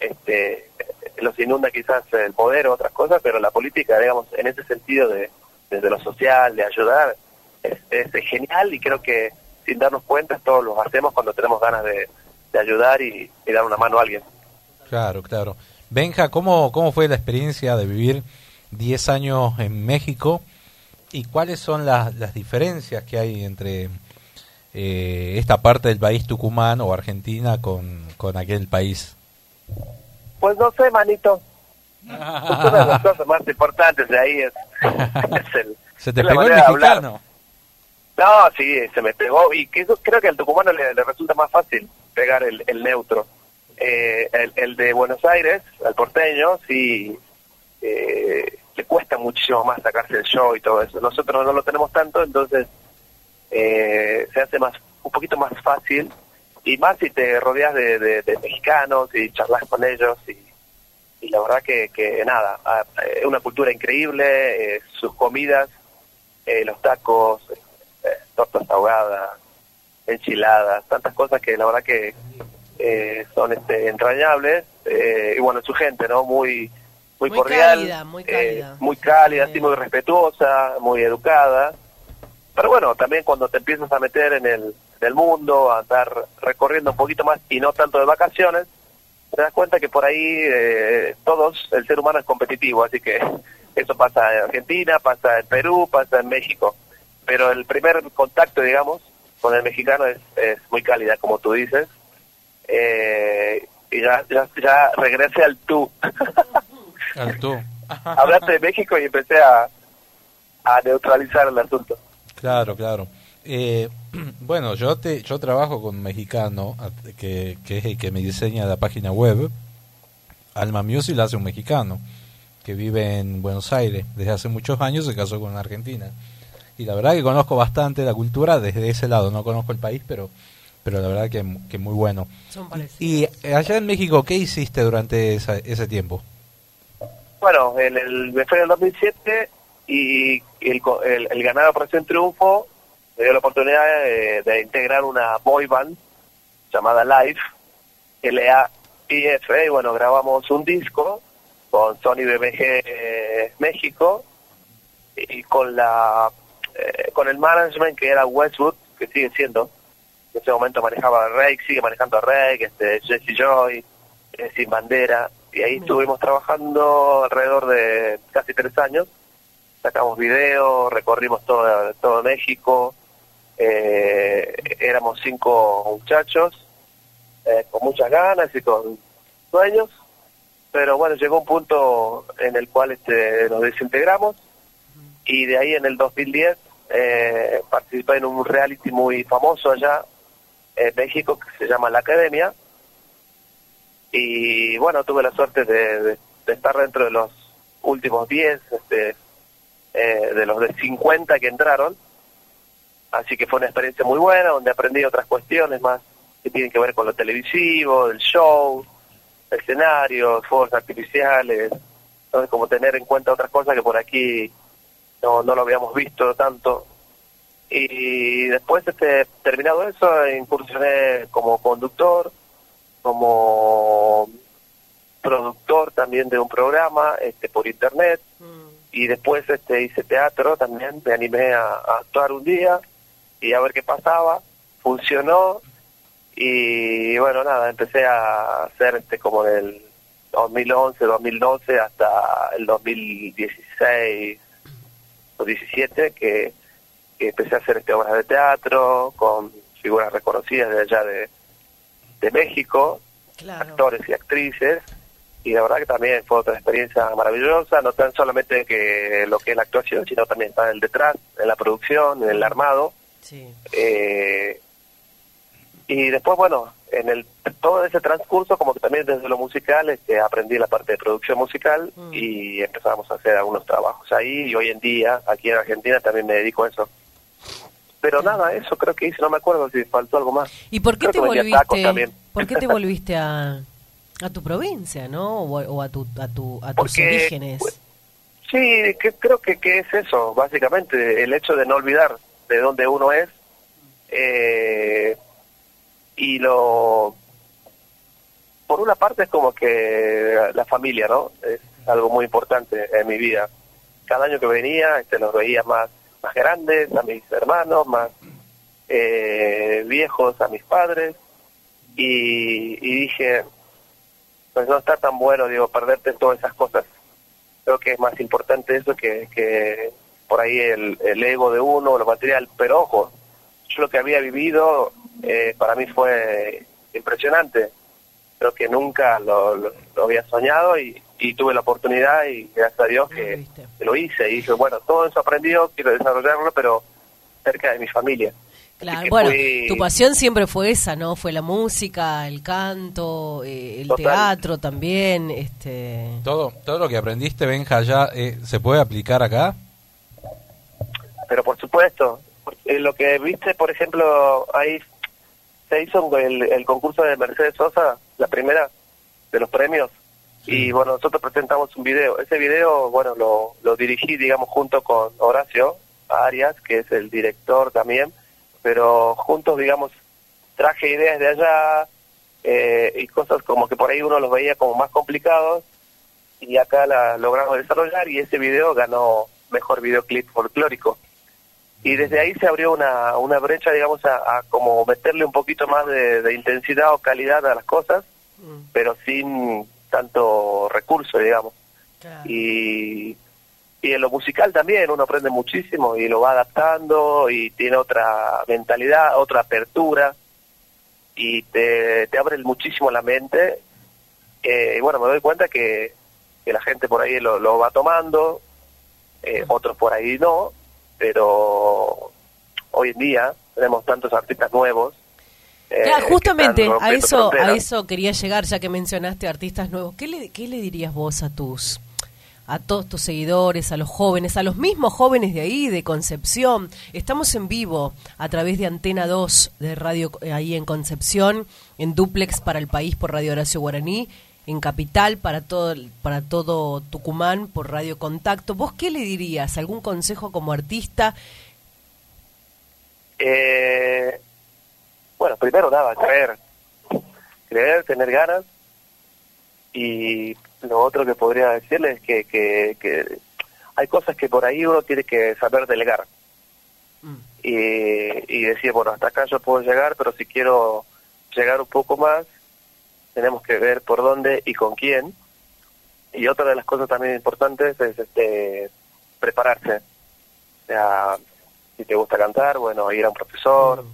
este, los inunda quizás el poder o otras cosas, pero la política, digamos, en ese sentido de desde lo social, de ayudar, es, es genial y creo que sin darnos cuenta todos los hacemos cuando tenemos ganas de, ayudar y, y dar una mano a alguien. Claro, claro. Benja, ¿cómo, ¿cómo fue la experiencia de vivir 10 años en México? ¿Y cuáles son las, las diferencias que hay entre eh, esta parte del país Tucumán o Argentina con, con aquel país? Pues no sé, manito. <laughs> Una de las cosas más importantes de ahí es, <laughs> es el, ¿Se te es pegó el mexicano? No, sí, se me pegó y que eso creo que al tucumano le, le resulta más fácil pegar el, el neutro. Eh, el, el de Buenos Aires, al porteño, sí, eh, le cuesta muchísimo más sacarse el show y todo eso. Nosotros no lo tenemos tanto, entonces eh, se hace más un poquito más fácil y más si te rodeas de, de- de mexicanos y charlas con ellos y, y la verdad que, que nada, ah, es una cultura increíble, eh, sus comidas, eh, los tacos, eh, tortas ahogadas, enchiladas, tantas cosas que la verdad que eh, son este, entrañables eh, y bueno, su gente, ¿no? Muy muy, Muy cordial, cálida, muy eh, cálida. muy cálida, sí, muy respetuosa, muy educada. Pero bueno, también cuando te empiezas a meter en el, en el mundo, a andar recorriendo un poquito más y no tanto de vacaciones, te das cuenta que por ahí eh, todos, el ser humano es competitivo, así que <laughs> eso pasa en Argentina, pasa en Perú, pasa en México. Pero el primer contacto, digamos, con el mexicano es, es muy cálida, como tú dices. Eh, y ya, ya, ya regresé al tú. <laughs> Al tú. Hablaste de México y empecé a, a neutralizar el asunto. Claro, claro. Eh, <clears throat> bueno, yo te, yo trabajo con un mexicano que, que es el que me diseña la página web. Alma Music la hace un mexicano que vive en Buenos Aires desde hace muchos años, se casó con una argentina. Y la verdad que conozco bastante la cultura desde ese lado, no conozco el país, pero pero la verdad que, que muy bueno. Son. Y allá en México, ¿qué hiciste durante esa- ese tiempo? Bueno, en el, me fui en el 2007 y el, co- el, el ganado Operación Triunfo me dio la oportunidad de, de integrar una boy band llamada Live, L-A-I-F, y bueno, grabamos un disco con Sony BMG eh, México y con la eh, con el management que era Westwood, que sigue siendo, en ese momento manejaba a Rake, sigue manejando a Rake, este, Jesse Joy, eh, Sin Bandera, y ahí estuvimos trabajando alrededor de casi tres años, sacamos videos, recorrimos todo, todo México, eh, éramos cinco muchachos, eh, con muchas ganas y con sueños, pero bueno, llegó un punto en el cual este, nos desintegramos y de ahí en el 2010 eh, participé en un reality muy famoso allá en México que se llama La Academia. Y bueno, tuve la suerte de, de- estar dentro de los últimos 10, este, eh, de los de 50 que entraron, así que fue una experiencia muy buena donde aprendí otras cuestiones más que tienen que ver con lo televisivo, el show, escenarios, fuegos artificiales, entonces como tener en cuenta otras cosas que por aquí no, no lo habíamos visto tanto. Y después, este, terminado eso, incursioné como conductor, como productor también de un programa este, por internet. Y después este, hice teatro también, me animé a, a actuar un día y a ver qué pasaba, funcionó y bueno, nada, empecé a hacer este como del 2011, 2012 hasta el 2016 o 17 que, que empecé a hacer este, obras de teatro con figuras reconocidas de allá de, de México, actores y actrices. Y la verdad que también fue otra experiencia maravillosa, no tan solamente que lo que es la actuación, sino también está en el detrás, en la producción, en el armado. Eh, y después, bueno, en el todo ese transcurso, como que también desde lo musical, este, aprendí la parte de producción musical y empezamos a hacer algunos trabajos ahí y hoy en día, aquí en Argentina, también me dedico a eso. Pero nada, eso creo que hice, no me acuerdo si faltó algo más. ¿Y por qué Creo te volviste? también. ¿Por qué te volviste a, a tu provincia, no? O, o a tu a tu a tus Porque, orígenes. Sí, que, creo que, que es eso, básicamente, el hecho de no olvidar de dónde uno es eh, y lo... Por una parte es como que la familia, ¿no? Es algo muy importante en mi vida. Cada año que venía este, los veía más, más grandes, a mis hermanos, más eh, viejos, a mis padres, y, y dije, pues no está tan bueno, digo, perderte todas esas cosas creo que es más importante eso que, que por ahí el, el ego de uno, lo material. Pero ojo, yo lo que había vivido eh, para mí fue impresionante. Creo que nunca lo, lo- lo había soñado y, y tuve la oportunidad y gracias a Dios que, que lo hice. Y dije, bueno, todo eso aprendido, quiero desarrollarlo, pero cerca de mi familia. Claro, que bueno, fui- tu pasión siempre fue esa, ¿no? Fue la música, el canto, eh, el Total. teatro también, este... Todo, todo lo que aprendiste, Benja, ya eh, se puede aplicar acá. Pero por supuesto, lo que viste, por ejemplo, ahí se hizo el, el concurso de Mercedes Sosa, la primera de los premios, y bueno, nosotros presentamos un video. Ese video, bueno, lo, lo dirigí, digamos, junto con Horacio Arias, que es el director también, pero juntos, digamos, traje ideas de allá eh, y cosas como que por ahí uno los veía como más complicados y acá la logramos desarrollar y ese video ganó mejor videoclip folclórico y desde ahí se abrió una, una brecha, digamos, a, a como meterle un poquito más de, de intensidad o calidad a las cosas, pero sin tanto recurso, digamos. Y, y en lo musical también uno aprende muchísimo y lo va adaptando y tiene otra mentalidad, otra apertura y te, te abre muchísimo la mente. Eh, y bueno, me doy cuenta que, que la gente por ahí lo, lo va tomando, eh, otros por ahí no, pero hoy en día tenemos tantos artistas nuevos. eh, justamente a eso, a eso quería llegar, ya que mencionaste artistas nuevos. ¿Qué le, qué le dirías vos a tus, a todos tus seguidores, a los jóvenes, a los mismos jóvenes de ahí, de Concepción? Estamos en vivo a través de Antena 2 de radio eh, ahí en Concepción, en duplex para el país por Radio Horacio Guaraní, en Capital para todo, para todo Tucumán por Radio Contacto. ¿Vos qué le dirías? ¿Algún consejo como artista? Eh, bueno, primero nada, creer. Creer, tener ganas. Y lo otro que podría decirles es que, que, que hay cosas que por ahí uno tiene que saber delegar. Y, y decir, bueno, hasta acá yo puedo llegar, pero si quiero llegar un poco más, tenemos que ver por dónde y con quién. Y otra de las cosas también importantes es este prepararse. O sea, si te gusta cantar, bueno, ir a un profesor,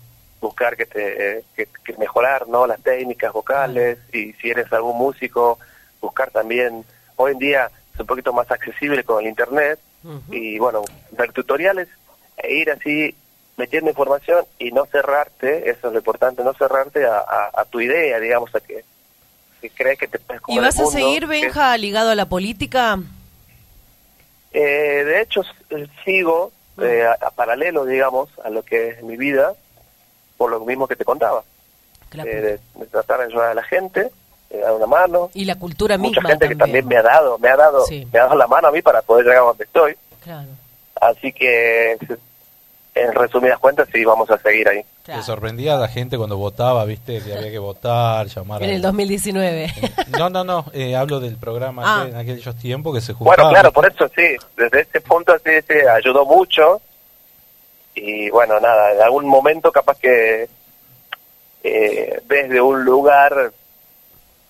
buscar que te que, que mejorar, ¿no? Las técnicas vocales y si eres algún músico, buscar también. Hoy en día es un poquito más accesible con el internet y bueno, ver tutoriales e ir así metiendo información y no cerrarte, eso es lo importante, no cerrarte a, a- a tu idea, digamos, a que, que crees que te puedes ¿Y vas el a seguir, Benja, ligado a la política? Eh, de hecho, s- sigo eh, a, a paralelo, digamos, a lo que es mi vida, por lo mismo que te contaba. Claro. Eh, de, de tratar de ayudar a la gente, de dar una mano. Y la cultura Mucha misma gente que también. también me ha dado, me ha dado, Sí. me ha dado la mano a mí para poder llegar a donde estoy. Claro. Así que, en resumidas cuentas, sí, vamos a seguir ahí. Te sorprendía a la gente cuando votaba, viste, que había que votar, llamar En a- el 2019. No, no, no, eh, hablo del programa Ah. en aquellos tiempos que se jugaba. Bueno, claro, por eso sí, desde ese punto sí, sí, ayudó mucho. Y bueno, nada, en algún momento capaz que eh, desde un lugar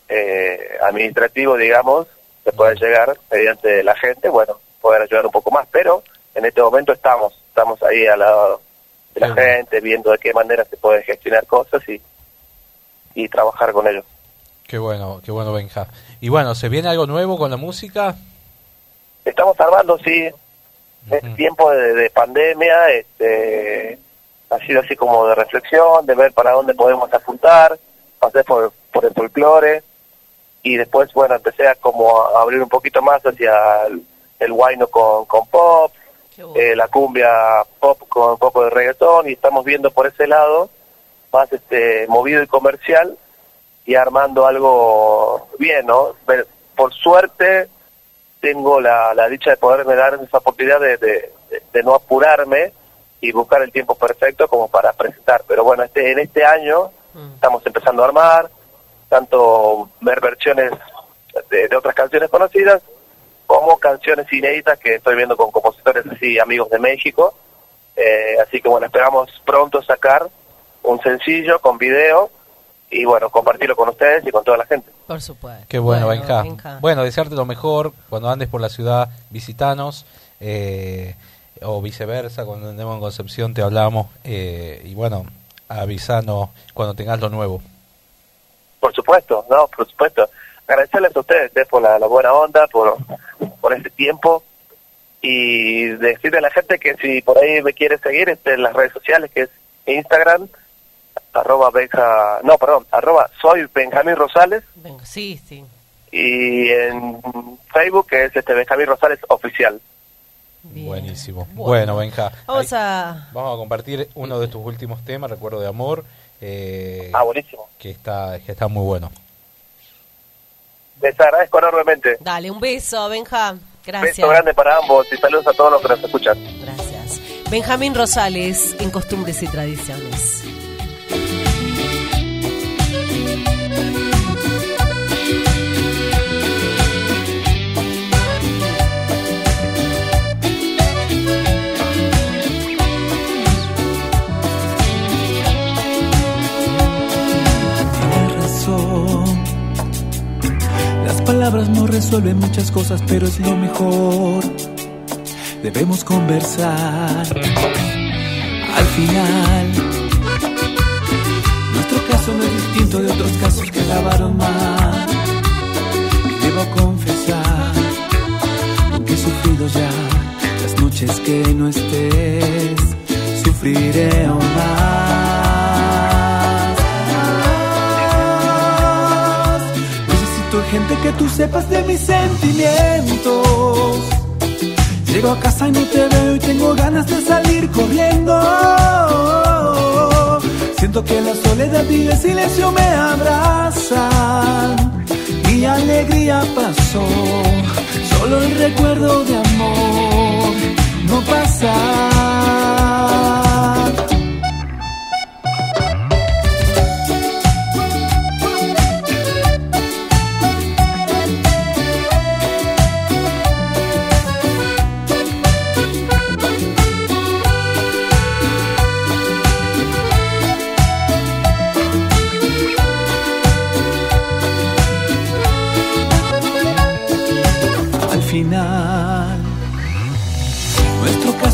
eh, administrativo, digamos, se puede llegar mediante la gente, bueno, poder ayudar un poco más, pero en este momento estamos, estamos ahí al lado de la gente, viendo de qué manera se puede gestionar cosas y, y trabajar con ellos. Qué bueno, qué bueno, Benja. Y bueno, ¿se viene algo nuevo con la música? Estamos armando, sí. Este tiempo de, de pandemia este, ha sido así como de reflexión, de ver para dónde podemos apuntar, pasé por, por el folclore y después, bueno, empecé a como a abrir un poquito más hacia el, el guayno con, con pop, eh, la cumbia pop con un poco de reggaetón y estamos viendo por ese lado más este movido y comercial y armando algo bien, ¿no? Por suerte tengo la, la dicha de poderme dar esa oportunidad de, de- de- de no apurarme y buscar el tiempo perfecto como para presentar. Pero bueno, este en este año estamos empezando a armar, tanto ver versiones de, de otras canciones conocidas como canciones inéditas que estoy viendo con compositores así, amigos de México. Eh, así que bueno, esperamos pronto sacar un sencillo con video y bueno, compartirlo con ustedes y con toda la gente. Por supuesto. Qué bueno, Bueno, Benja. Benja. Bueno, desearte lo mejor cuando andes por la ciudad, visitanos. eh, o viceversa, cuando andemos en Concepción te hablamos. eh, y bueno, avisanos cuando tengas lo nuevo. Por supuesto, no, por supuesto. Agradecerles a ustedes eh, por la, la buena onda, por, por este tiempo y decirle a la gente que si por ahí me quiere seguir este, en las redes sociales, que es Instagram, arroba Benja, no, perdón, arroba soy Benjamín Rosales sí, sí. y en Facebook que es este Benjamín Rosales Oficial. Buenísimo. Bueno, Benja. Vamos ahí- a... Vamos a compartir uno de tus últimos temas, Recuerdo de Amor. eh, Ah, buenísimo. Que está, que está muy bueno. Les agradezco enormemente. Dale, un beso, Benja. Gracias. Beso grande para ambos y saludos a todos los que nos escuchan. Gracias. Benjamín Rosales, en Costumbres y Tradiciones. Palabras no resuelven muchas cosas, pero es lo mejor. Debemos conversar. Al final, nuestro caso no es distinto de otros casos que acabaron mal. Y debo confesar, aunque he sufrido ya las noches que no estés, sufriré aún más. Urgente que tú sepas de mis sentimientos. Llego a casa y no te veo y tengo ganas de salir corriendo. Siento que la soledad y el silencio me abrazan. Mi alegría pasó, solo el recuerdo de amor no pasa.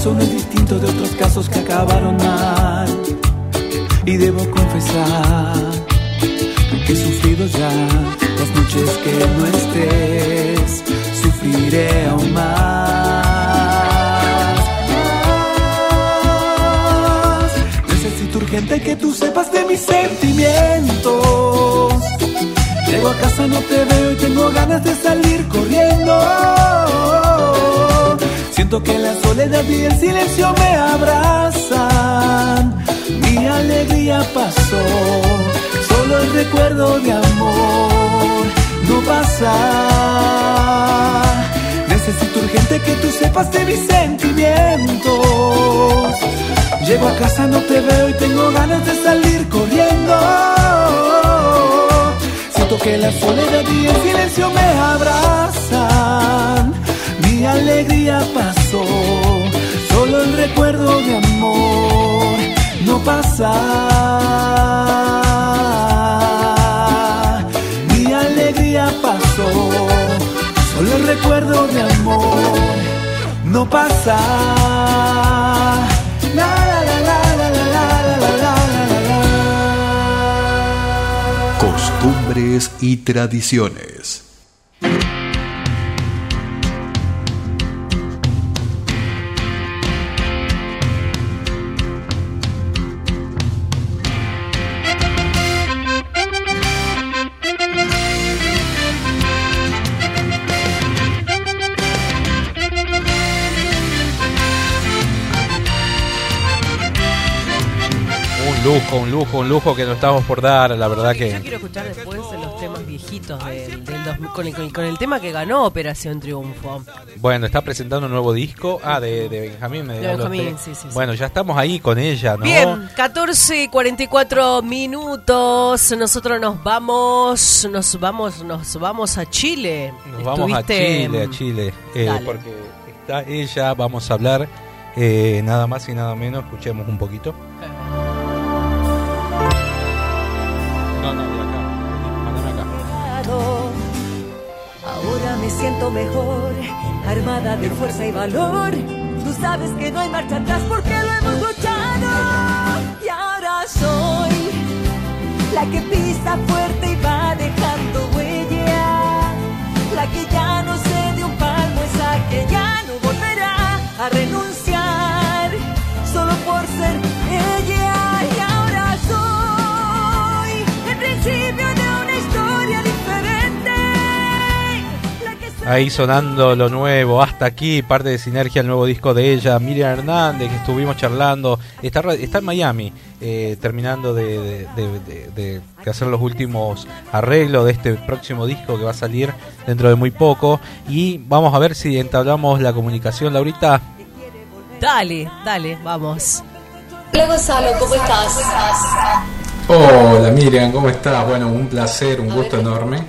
Caso no es distinto de otros casos que acabaron mal. Y debo confesar que he sufrido ya las noches que no estés, sufriré aún más. Necesito urgente que tú sepas de mis sentimientos. Llego a casa, no te veo y tengo ganas de salir soledad y el silencio me abrazan. Mi alegría pasó, solo el recuerdo de amor no pasa. Necesito urgente que tú sepas de mis sentimientos. Llego a casa, no te veo y tengo ganas de salir corriendo. Siento que la soledad y el silencio me abrazan. Mi alegría pasó, solo el recuerdo de amor no pasa. Mi alegría pasó, solo el recuerdo de amor no pasa. Costumbres y tradiciones. Lujo, un lujo, un lujo que nos estamos por dar, la verdad Yo que... quiero escuchar después de los temas viejitos del, del 2000, con, el, con el- con el tema que ganó Operación Triunfo. Bueno, está presentando un nuevo disco. Ah, de, de Benjamín. me De hablaste. Benjamín, sí, sí, sí. Bueno, ya estamos ahí con ella, ¿no? Bien, 14 y 44 minutos. Nosotros nos vamos, nos vamos, nos vamos a Chile. Nos vamos a Chile, a Chile. eh, porque está ella, vamos a hablar eh, nada más y nada menos. Escuchemos un poquito. No, Mejor, armada de fuerza y valor. Tú sabes que no hay marcha atrás porque lo hemos luchado. Y ahora soy la que pisa fuerte y va dejando huella. La que ya no se de un palmo, esa que ya no volverá a renunciar Ahí sonando lo nuevo, hasta aquí, parte de Sinergia, el nuevo disco de ella, Miriam Hernández, que estuvimos charlando, está, está en Miami, eh, terminando de, de- de- de- de- de hacer los últimos arreglos de este próximo disco que va a salir dentro de muy poco, y vamos a ver si entablamos la comunicación, Laurita. Dale, dale, vamos. Hola Gonzalo, ¿cómo estás? Hola Miriam, ¿cómo estás? Bueno, un placer, un gusto enorme.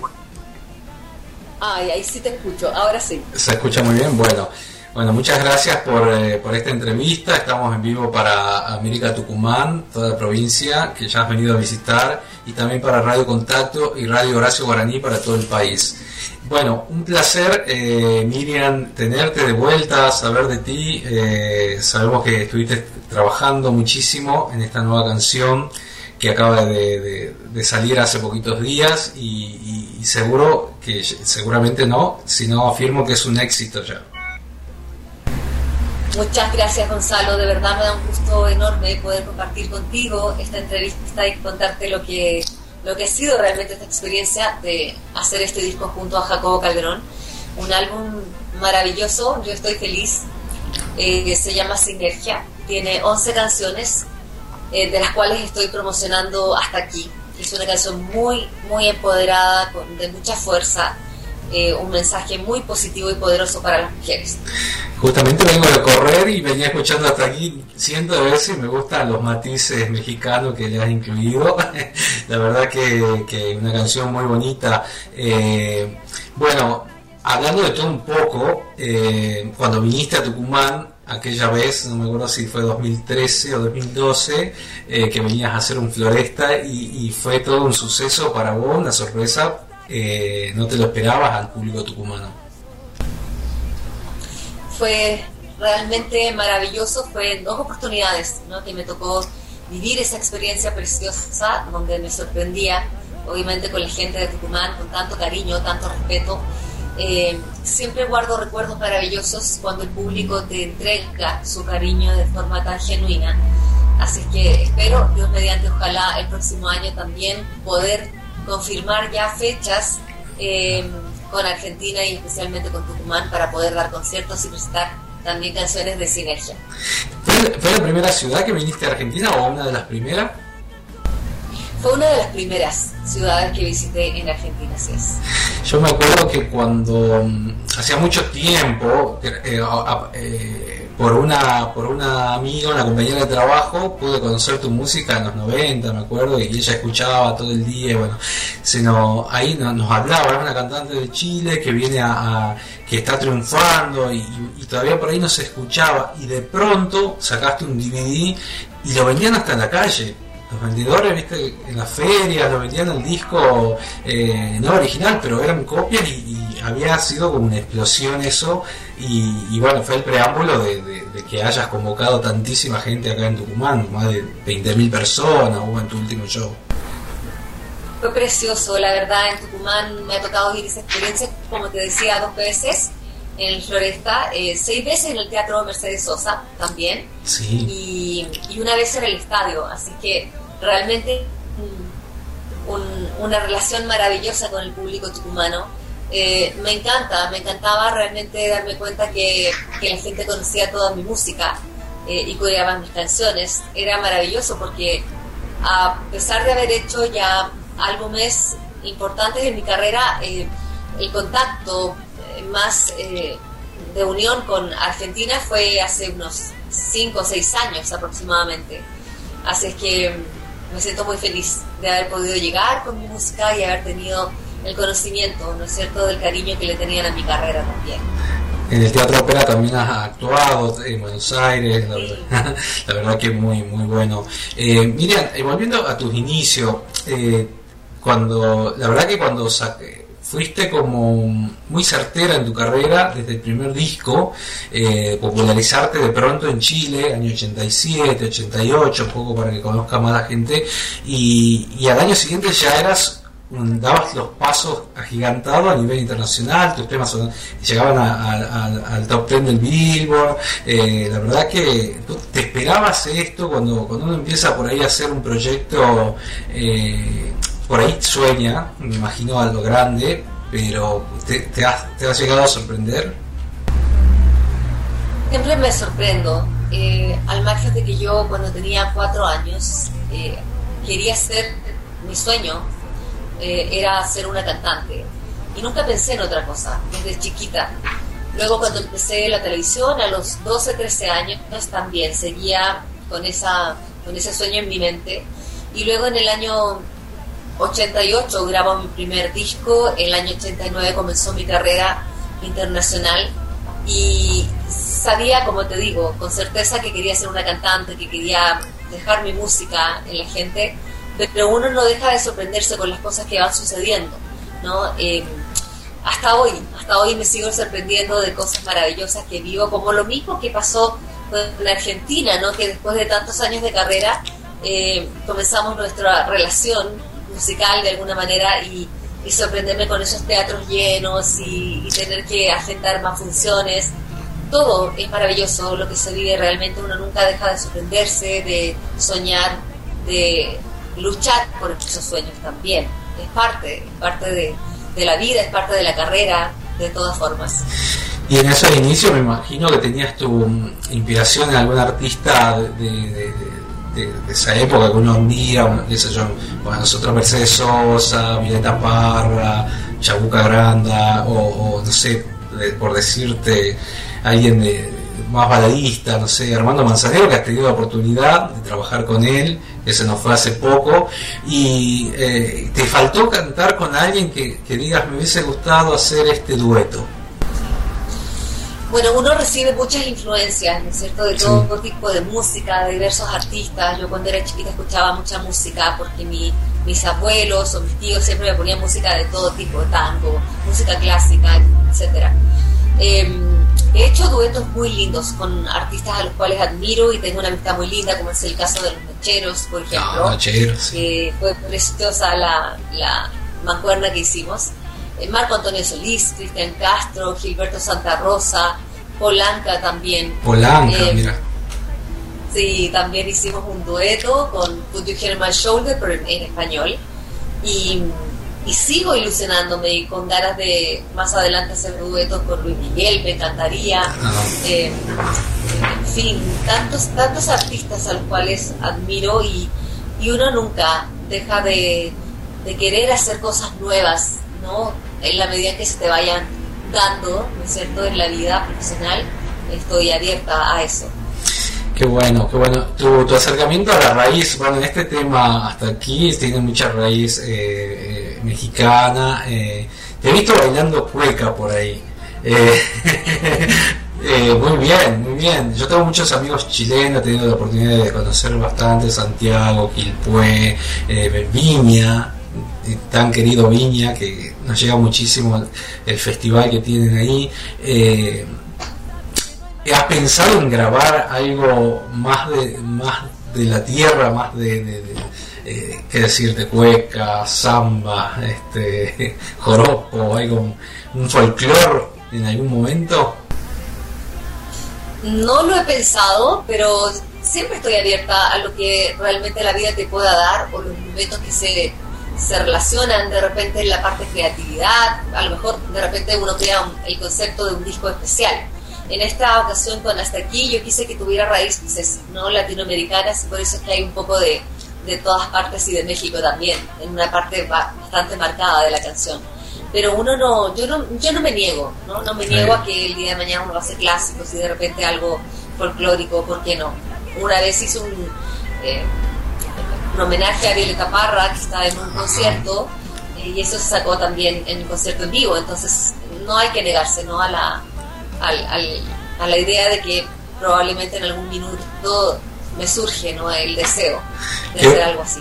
Ay, ahí sí te escucho, ahora sí. ¿Se escucha muy bien? Bueno, bueno muchas gracias por, eh, por esta entrevista. Estamos en vivo para América Tucumán, toda la provincia que ya has venido a visitar, y también para Radio Contacto y Radio Horacio Guaraní para todo el país. Bueno, un placer, eh, Miriam, tenerte de vuelta, saber de ti. Eh, sabemos que estuviste trabajando muchísimo en esta nueva canción que acaba de, salir hace poquitos días y seguro que seguramente no, sino afirmo que es un éxito ya. Muchas gracias Gonzalo, de verdad me da un gusto enorme poder compartir contigo esta entrevista y contarte lo que, lo que ha sido realmente esta experiencia de hacer este disco junto a Jacobo Calderón. Un álbum maravilloso, yo estoy feliz, eh, se llama Sinergia, tiene 11 canciones, eh, de las cuales estoy promocionando hasta aquí. Es una canción muy, muy empoderada, con, de mucha fuerza, eh, un mensaje muy positivo y poderoso para las mujeres. Justamente vengo de correr y venía escuchando hasta aquí cientos de veces me gustan los matices mexicanos que le has incluido. <laughs> La verdad que, que una canción muy bonita. Eh, bueno, hablando de todo un poco, eh, cuando viniste a Tucumán, aquella vez, no me acuerdo si fue 2013 o 2012, eh, que venías a hacer un floresta y, fue todo un suceso para vos, una sorpresa, eh, no te lo esperabas al público tucumano. fue realmente maravilloso fue en dos oportunidades, ¿no? que me tocó vivir esa experiencia preciosa donde me sorprendía, obviamente con la gente de Tucumán, con tanto cariño, tanto respeto. Eh, siempre guardo recuerdos maravillosos cuando el público te entrega su cariño de forma tan genuina. Así que espero, Dios mediante, ojalá el próximo año también poder confirmar ya fechas eh, con Argentina y especialmente con Tucumán para poder dar conciertos y presentar también canciones de sinergia. ¿Fue, fue la primera ciudad que viniste a Argentina o una de las primeras? Fue una de las primeras ciudades que visité en Argentina, así. Yo me acuerdo que cuando mm, hacía mucho tiempo, eh, eh, por una por una amiga, una compañera de trabajo, pude conocer tu música en los 90, me acuerdo, y ella escuchaba todo el día, bueno, se nos, ahí nos, hablaba, una cantante de Chile que viene a, a- que está triunfando y, y todavía por ahí no se escuchaba, y de pronto sacaste un DVD y lo vendían hasta en la calle. Los vendedores, viste, en las ferias, lo vendían el disco eh, no original, pero eran copias y, y había sido como una explosión eso. Y, y bueno, fue el preámbulo de, de- de que hayas convocado tantísima gente acá en Tucumán, más de 20.000 personas hubo en tu último show. Fue precioso, la verdad, en Tucumán me ha tocado vivir esa experiencia, como te decía, dos veces en el Floresta, eh, seis veces en el Teatro Mercedes Sosa también, Sí. y, y una vez en el estadio, así que realmente un- una relación maravillosa con el público tucumano. Eh, me encanta, me encantaba realmente darme cuenta que, que la gente conocía toda mi música eh, y coreaban mis canciones. Era maravilloso porque a pesar de haber hecho ya álbumes importantes en mi carrera, eh, el contacto eh, más eh, de unión con Argentina fue hace unos 5 o 6 años aproximadamente. Así es que me siento muy feliz de haber podido llegar con mi música y haber tenido el conocimiento, ¿no es cierto?, del cariño que le tenían a mi carrera también. En el Teatro Ópera también has actuado en Buenos Aires, la, verdad, <laughs> la verdad que muy muy bueno. Eh, Miriam, eh, volviendo a tus inicios, eh, cuando la verdad que cuando sa- fuiste como muy certera en tu carrera desde el primer disco, eh, popularizarte de pronto en Chile, año 87, 88, un poco para que conozca más la gente, y, al año siguiente ya eras un- dabas los pasos agigantados a nivel internacional, tus temas llegaban al top 10 del Billboard, eh, la verdad que te esperabas esto cuando, cuando uno empieza por ahí a hacer un proyecto, eh, por ahí sueña, me imagino a lo grande, pero te, te has, te has llegado a sorprender. Siempre me sorprendo, eh, al margen de que yo cuando tenía cuatro años eh, quería ser, mi sueño eh, era ser una cantante y nunca pensé en otra cosa desde chiquita. Luego cuando empecé la televisión a los 12, 13 años también seguía con, esa, con ese sueño en mi mente y luego en el año 88 grabo mi primer disco, el año 89 comenzó mi carrera internacional y sabía, como te digo, con certeza que quería ser una cantante, que quería dejar mi música en la gente, pero uno no deja de sorprenderse con las cosas que van sucediendo, ¿no? Eh, hasta hoy, hasta hoy me sigo sorprendiendo de cosas maravillosas que vivo, como lo mismo que pasó con Argentina, ¿no? Que después de tantos años de carrera eh, comenzamos nuestra relación musical de alguna manera y, sorprenderme con esos teatros llenos y, tener que agendar más funciones. Todo es maravilloso lo que se vive realmente, uno nunca deja de sorprenderse, de soñar, de luchar por esos sueños también. Es parte, es parte de, de la vida, es parte de la carrera, de todas formas. Y en esos inicios me imagino que tenías tu inspiración en algún artista de- de- de- esa época que uno admira, un- qué sé yo, bueno, nosotros Mercedes Sosa, Violeta Parra, Chabuca Granda, o, no sé, por decirte, alguien de, más baladista, no sé, Armando Manzanero, que has tenido la oportunidad de trabajar con él, que se nos fue hace poco, y eh, te faltó cantar con alguien que digas, me hubiese gustado hacer este dueto. Bueno, uno recibe muchas influencias, ¿no es cierto?, de todo tipo de música, de diversos artistas. Yo cuando era chiquita escuchaba mucha música porque mi- mis abuelos o mis tíos siempre me ponían música de todo tipo, tango, música clásica, etcétera. Eh, he hecho duetos muy lindos con artistas a los cuales admiro y tengo una amistad muy linda, como es el caso de los Mecheros, por ejemplo. Ah, Mecheros, sí. que fue preciosa la, la mancuerna que hicimos. Eh, Marco Antonio Solís, Cristian Castro, Gilberto Santa Rosa, Polanca también. Polanca, Eh, mira. Sí, también hicimos un dueto con Put Your Head on My Shoulder, pero en, en español. Y, y sigo ilusionándome y con ganas de más adelante hacer duetos con Luis Miguel, me encantaría. Eh, en fin, tantos, tantos artistas a los cuales admiro y, y uno nunca deja de, de querer hacer cosas nuevas, ¿no? En la medida que se te vayan dando, ¿no es cierto?, en la vida profesional, estoy abierta a eso. Qué bueno, qué bueno. Tu, tu acercamiento a la raíz, bueno, en este tema hasta aquí tiene mucha raíz eh, eh, mexicana. eh, te he visto bailando cueca por ahí. <laughs> Muy bien, muy bien. Yo tengo muchos amigos chilenos, he tenido la oportunidad de conocer bastante Santiago, Quilpué, eh, Viña, tan querido Viña, que nos llega muchísimo el festival que tienen ahí. Eh, ¿Has pensado en grabar algo más de más de la tierra, más de, de, de, eh, cueca, samba, este, <laughs> joropo, algo, un folclore en algún momento? No lo he pensado, pero siempre estoy abierta a lo que realmente la vida te pueda dar o los momentos que se, se relacionan de repente en la parte creatividad. A lo mejor de repente uno crea el concepto de un disco especial. En esta ocasión con Hasta aquí yo quise que tuviera raíces no latinoamericanas por eso es que hay un poco de, de todas partes y de México también, en una parte ba- bastante marcada de la canción. Pero uno no, yo no, yo no me niego, ¿no? No me niego a que el día de mañana uno va a hacer clásicos y de repente algo folclórico, ¿por qué no? Una vez hice un, eh, un homenaje a Violeta Parra, que está en un concierto, eh, y eso se sacó también en el concierto en vivo, entonces no hay que negarse, ¿no? A la, al- al- a la idea de que probablemente en algún minuto me surge, ¿no? El deseo de ¿Qué? hacer algo así.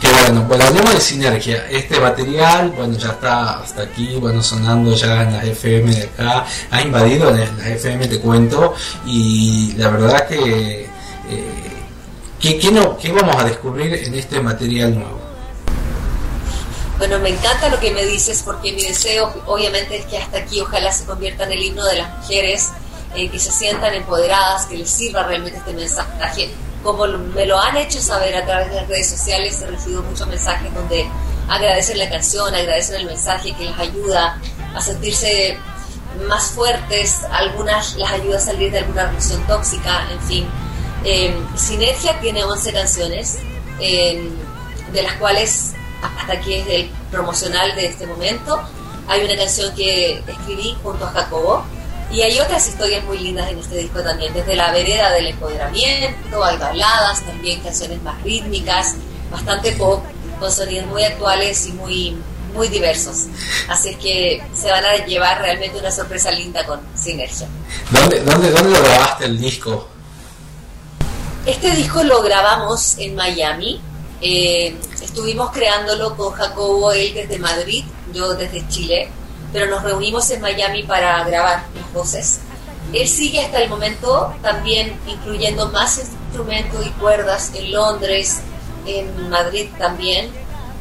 Que bueno, bueno, hablemos de sinergia. Este material, bueno, ya está hasta aquí, bueno, sonando ya en las FM de acá, ha invadido en las FM, te cuento, y la verdad que, eh, ¿qué, qué no, ¿qué vamos a descubrir en este material nuevo? Bueno, me encanta lo que me dices porque mi deseo obviamente es que hasta aquí ojalá se convierta en el himno de las mujeres, eh, que se sientan empoderadas, que les sirva realmente este mensaje. Como me lo han hecho saber a través de las redes sociales, he recibido muchos mensajes donde agradecen la canción, agradecen el mensaje que les ayuda a sentirse más fuertes, algunas las ayuda a salir de alguna relación tóxica, en fin. Eh, Sinergia tiene 11 canciones, eh, de las cuales hasta aquí es el promocional de este momento. Hay una canción que escribí junto a Jacobo y hay otras historias muy lindas en este disco también, desde la vereda del empoderamiento, hay baladas, también canciones más rítmicas, bastante pop, con sonidos muy actuales y muy, muy diversos. Así es que se van a llevar realmente una sorpresa linda con Sinergia. ¿Dónde, dónde, dónde lo grabaste el disco? Este disco lo grabamos en Miami. eh, estuvimos creándolo con Jacobo, él desde Madrid, yo desde Chile, pero nos reunimos en Miami para grabar las voces. Él sigue hasta el momento también incluyendo más instrumentos y cuerdas en Londres, en Madrid también,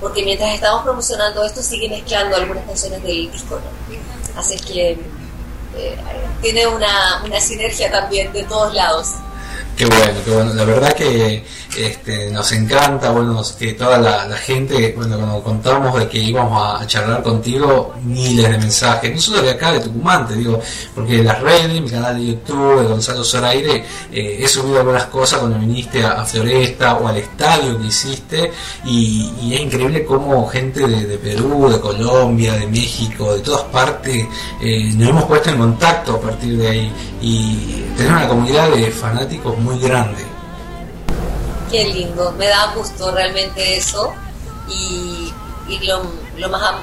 porque mientras estamos promocionando esto sigue mezclando algunas canciones del disco. ¿no? Así que eh, tiene una, una sinergia también de todos lados. Qué bueno, qué bueno. La verdad que este, nos encanta, bueno, que toda la, gente, bueno, cuando contamos de que íbamos a charlar contigo, miles de mensajes, no solo de acá, de Tucumán, te digo, porque las redes, mi canal de YouTube, de Gonzalo Zoraire, eh, he subido algunas cosas cuando viniste a, Floresta o al estadio que hiciste, y, es increíble cómo gente de, de Perú, de Colombia, de México, de todas partes, eh, nos hemos puesto en contacto a partir de ahí, y tenemos una comunidad de fanáticos muy grande. Qué lindo, me da gusto realmente eso y, y lo, lo más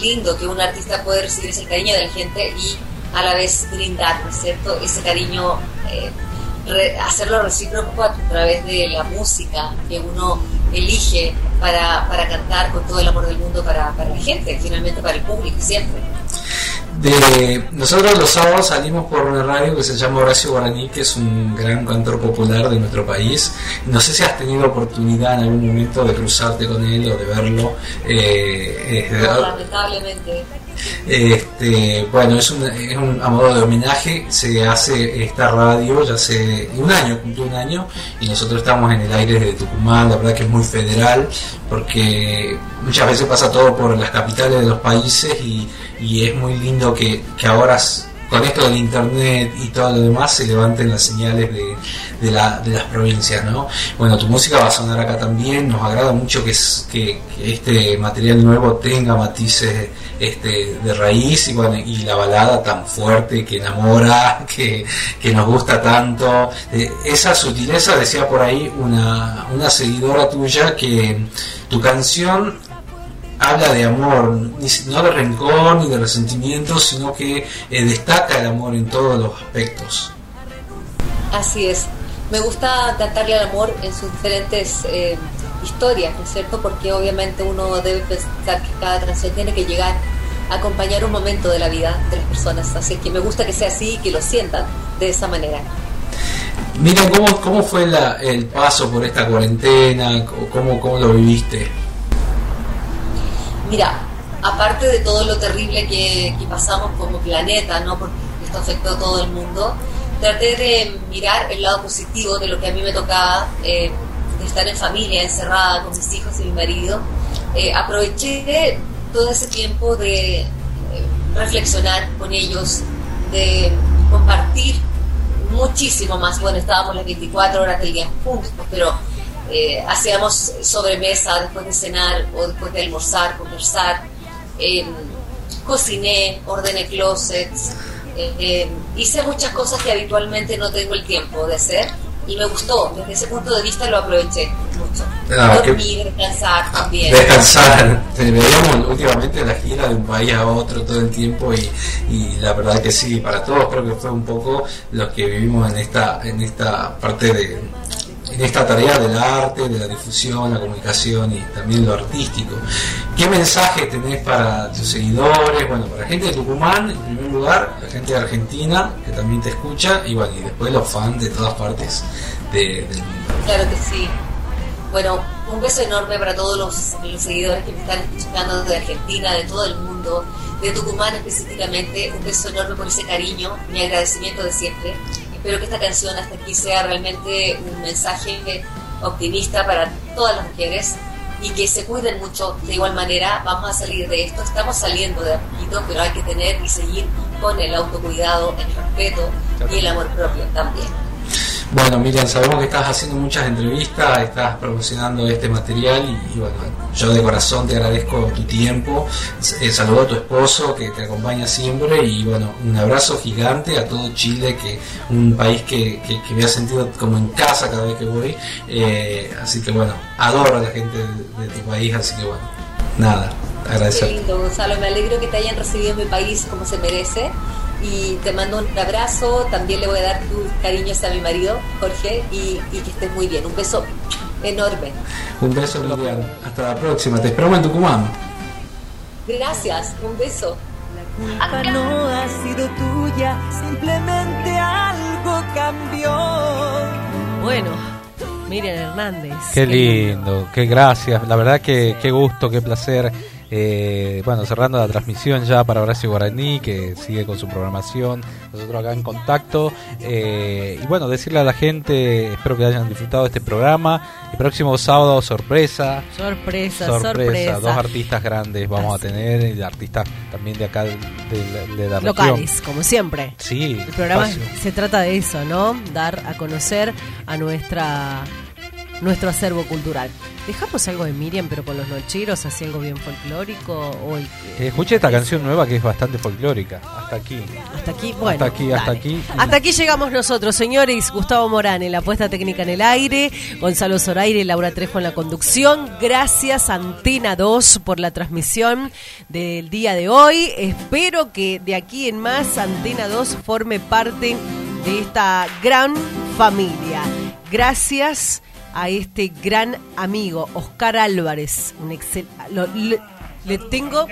lindo que un artista puede recibir es el cariño de la gente y a la vez brindar, ¿no es cierto? Ese cariño, eh, hacerlo recíproco a través de la música que uno elige para, para cantar con todo el amor del mundo para, para la gente, finalmente para el público siempre. De, nosotros los sábados salimos por una radio que se llama Horacio Guaraní, que es un gran cantor popular de nuestro país. No sé si has tenido oportunidad en algún momento de cruzarte con él o de verlo. Eh, eh, No, lamentablemente. Este, bueno, es un, a modo de homenaje, se hace esta radio ya hace un año, cumplió un año, y nosotros estamos en el aire de Tucumán, la verdad que es muy federal, porque muchas veces pasa todo por las capitales de los países y, es muy lindo que, ahora con esto del internet y todo lo demás se levanten las señales de, de, la- las provincias, ¿no? Bueno, tu música va a sonar acá también, nos agrada mucho que, es- que, que este material nuevo tenga matices este, de raíz y la balada tan fuerte que enamora, <laughs> que, que nos gusta tanto. Eh, esa sutileza, decía por ahí una, una seguidora tuya, que tu canción habla de amor, no de rencor ni de resentimiento, sino que eh, destaca el amor en todos los aspectos. Así es. Me gusta cantarle al amor en sus diferentes eh, historias, ¿no es cierto? Porque obviamente uno debe pensar que cada canción tiene que llegar a acompañar un momento de la vida de las personas. Así que me gusta que sea así y que lo sientan de esa manera. Mira, ¿cómo, cómo fue la- el paso por esta cuarentena? ¿Cómo, cómo lo viviste? Mira, aparte de todo lo terrible que, pasamos como planeta, ¿no? Porque esto afectó a todo el mundo, traté de mirar el lado positivo de lo que a mí me tocaba, eh, de estar en familia, encerrada con mis hijos y mi marido. Eh, aproveché todo ese tiempo de eh, reflexionar con ellos, de compartir muchísimo más. Bueno, estábamos las 24 horas del día pero eh, hacíamos sobremesa después de cenar o después de almorzar, conversar. Eh, cociné, ordené closets, eh, eh, hice muchas cosas que habitualmente no tengo el tiempo de hacer y me gustó. Desde ese punto de vista lo aproveché mucho. Ah, Dormir, descansar también. Descansar. <laughs> Eh, Veíamos últimamente la gira de un país a otro todo el tiempo y, y la verdad que sí, para todos creo que fue un poco lo que vivimos en esta, en esta parte de, en esta tarea del arte, de la difusión, la comunicación y también lo artístico. ¿Qué mensaje tenés para tus seguidores? Bueno, para la gente de Tucumán, en primer lugar, la gente de Argentina, que también te escucha, y bueno, y después los fans de todas partes de- del mundo. Claro que sí. Bueno, un beso enorme para todos los, los seguidores que me están escuchando de Argentina, de todo el mundo, de Tucumán específicamente. Un beso enorme por ese cariño, mi agradecimiento de siempre. Espero que esta canción hasta aquí sea realmente un mensaje optimista para todas las mujeres y que se cuiden mucho de igual manera. Vamos a salir de esto, estamos saliendo de a poquito, pero hay que tener y seguir con el autocuidado, el respeto y el amor propio también. Bueno, Miriam, sabemos que estás haciendo muchas entrevistas, estás promocionando este material y, y bueno, yo de corazón te agradezco tu tiempo. Eh, saludo a tu esposo que te acompaña siempre y bueno, un abrazo gigante a todo Chile, que un país que, que, que me ha sentido como en casa cada vez que voy. Eh, así que bueno, adoro a la gente de, de tu país, así que bueno, nada, Qué agradecer. lindo, Gonzalo. Me alegro que te hayan recibido en mi país como se merece. Y te mando un abrazo. También le voy a dar tus cariños a mi marido, Jorge, y, y que estés muy bien. Un beso enorme. Un beso, Miriam. Hasta la próxima. Te esperamos en Tucumán. Gracias. Un beso. culpa no ha sido tuya, simplemente algo cambió. Bueno, Miriam Hernández. Qué lindo, qué gracias. La verdad que qué gusto, qué placer. Eh, bueno, cerrando la transmisión ya para Horacio Guaraní, que sigue con su programación. Nosotros acá en contacto. Eh, y bueno, decirle a la gente, espero que hayan disfrutado de este programa. El próximo sábado, sorpresa. Sorpresa, sorpresa. Dos artistas grandes vamos a tener, y artistas también de acá de, de- de la región. Locales, como siempre. Sí, El programa espacio. se trata de eso, ¿no? Dar a conocer a nuestra nuestro acervo cultural. Dejamos algo de Miriam, pero con los nocheros, así algo bien folclórico. O el- Eh, escuché esta canción nueva que es bastante folclórica. Hasta aquí. hasta aquí, bueno. hasta aquí, hasta aquí. Hasta aquí llegamos nosotros, señores. Gustavo Morán en la puesta técnica en el aire, Gonzalo Zoraire, Laura Trejo en la conducción. Gracias, Antena 2, por la transmisión del día de hoy. Espero que de aquí en más Antena 2 forme parte de esta gran familia. Gracias a este gran amigo, Oscar Álvarez. Un excel- lo- le, le tengo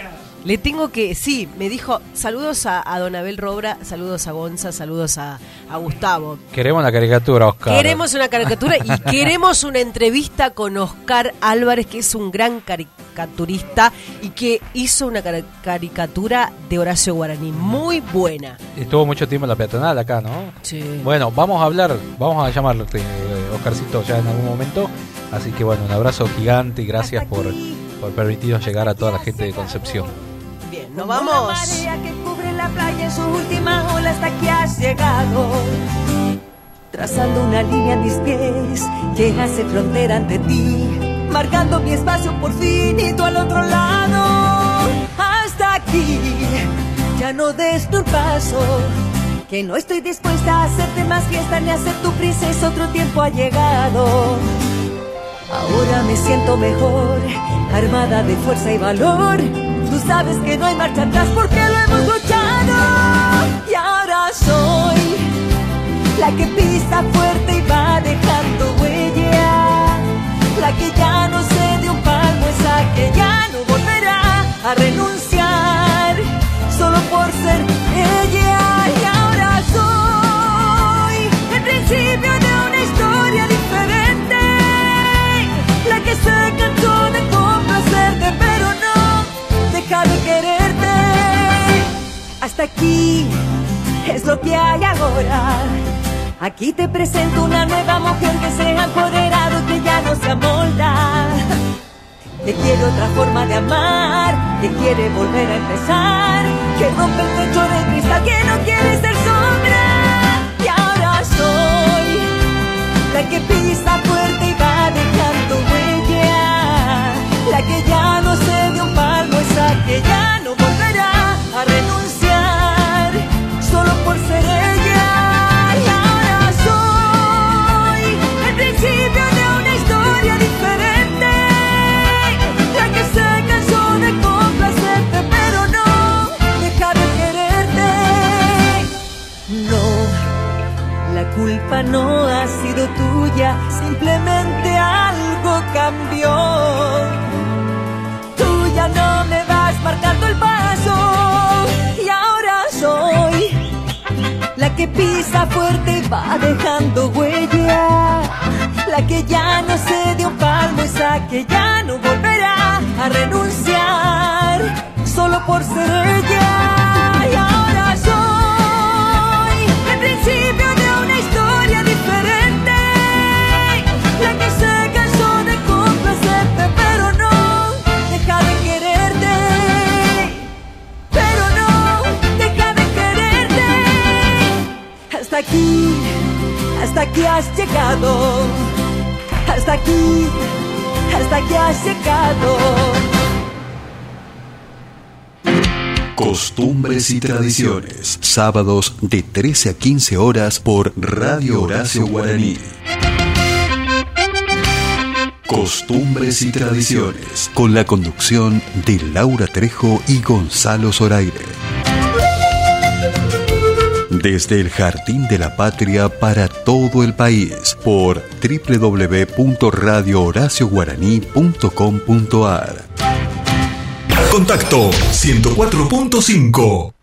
Le tengo que, sí, me dijo, saludos a, a Don Abel Robra, saludos a Gonza, saludos a, a Gustavo. Queremos la caricatura, Oscar. Queremos una caricatura y <laughs> queremos una entrevista con Oscar Álvarez, que es un gran caricaturista y que hizo una cari- caricatura de Horacio Guaraní, muy buena. Estuvo mucho tiempo en la peatonal acá, ¿no? Sí. Bueno, vamos a hablar, vamos a llamarlo, eh, Oscarcito, ya en algún momento. Así que bueno, un abrazo gigante y gracias por, por permitirnos llegar a toda la gente de Concepción. Nos vamos. La marea que cubre la playa en su última ola hasta que has llegado. Trazando una línea en mis pies que hace frontera ante ti. Marcando mi espacio por fin y tú al otro lado. Hasta aquí, ya no des tu paso. Que no estoy dispuesta a hacerte más fiesta ni a ser tu princesa. Otro tiempo ha llegado. Ahora me siento mejor, armada de fuerza y valor. Sabes que no hay marcha atrás porque lo hemos luchado. Y ahora soy la que pisa fuerte y va dejando huella. La que ya no se de un palmo, esa que ya no volverá a renunciar de quererte. Hasta aquí es lo que hay ahora. Aquí te presento una nueva mujer que se ha empoderado, que ya no se amolda. Que quiere otra forma de amar, que quiere volver a empezar, que rompe el techo de cristal, que no quiere ser sombra. Y ahora soy la que pisa fuerte que ya no volverá a renunciar solo por ser ella. Y ahora soy el principio de una historia diferente, la que se cansó de complacerte, pero no deja de quererte. No. La culpa no ha sido tuya, simplemente algo cambió. Tú ya no me marcando el paso y ahora soy la que pisa fuerte y va dejando huella. La que ya no se dio palmo, esa que ya no volverá a renunciar solo por ser ella. Aquí, hasta aquí has llegado. Hasta aquí, hasta aquí has llegado. Costumbres y tradiciones. Sábados de 13 a 15 horas por Radio Horacio Guaraní. Costumbres y tradiciones. Con la conducción de Laura Trejo y Gonzalo Zoraire. Desde el Jardín de la Patria para todo el país por www.radiohoracioguaraní.com.ar Contacto 104.5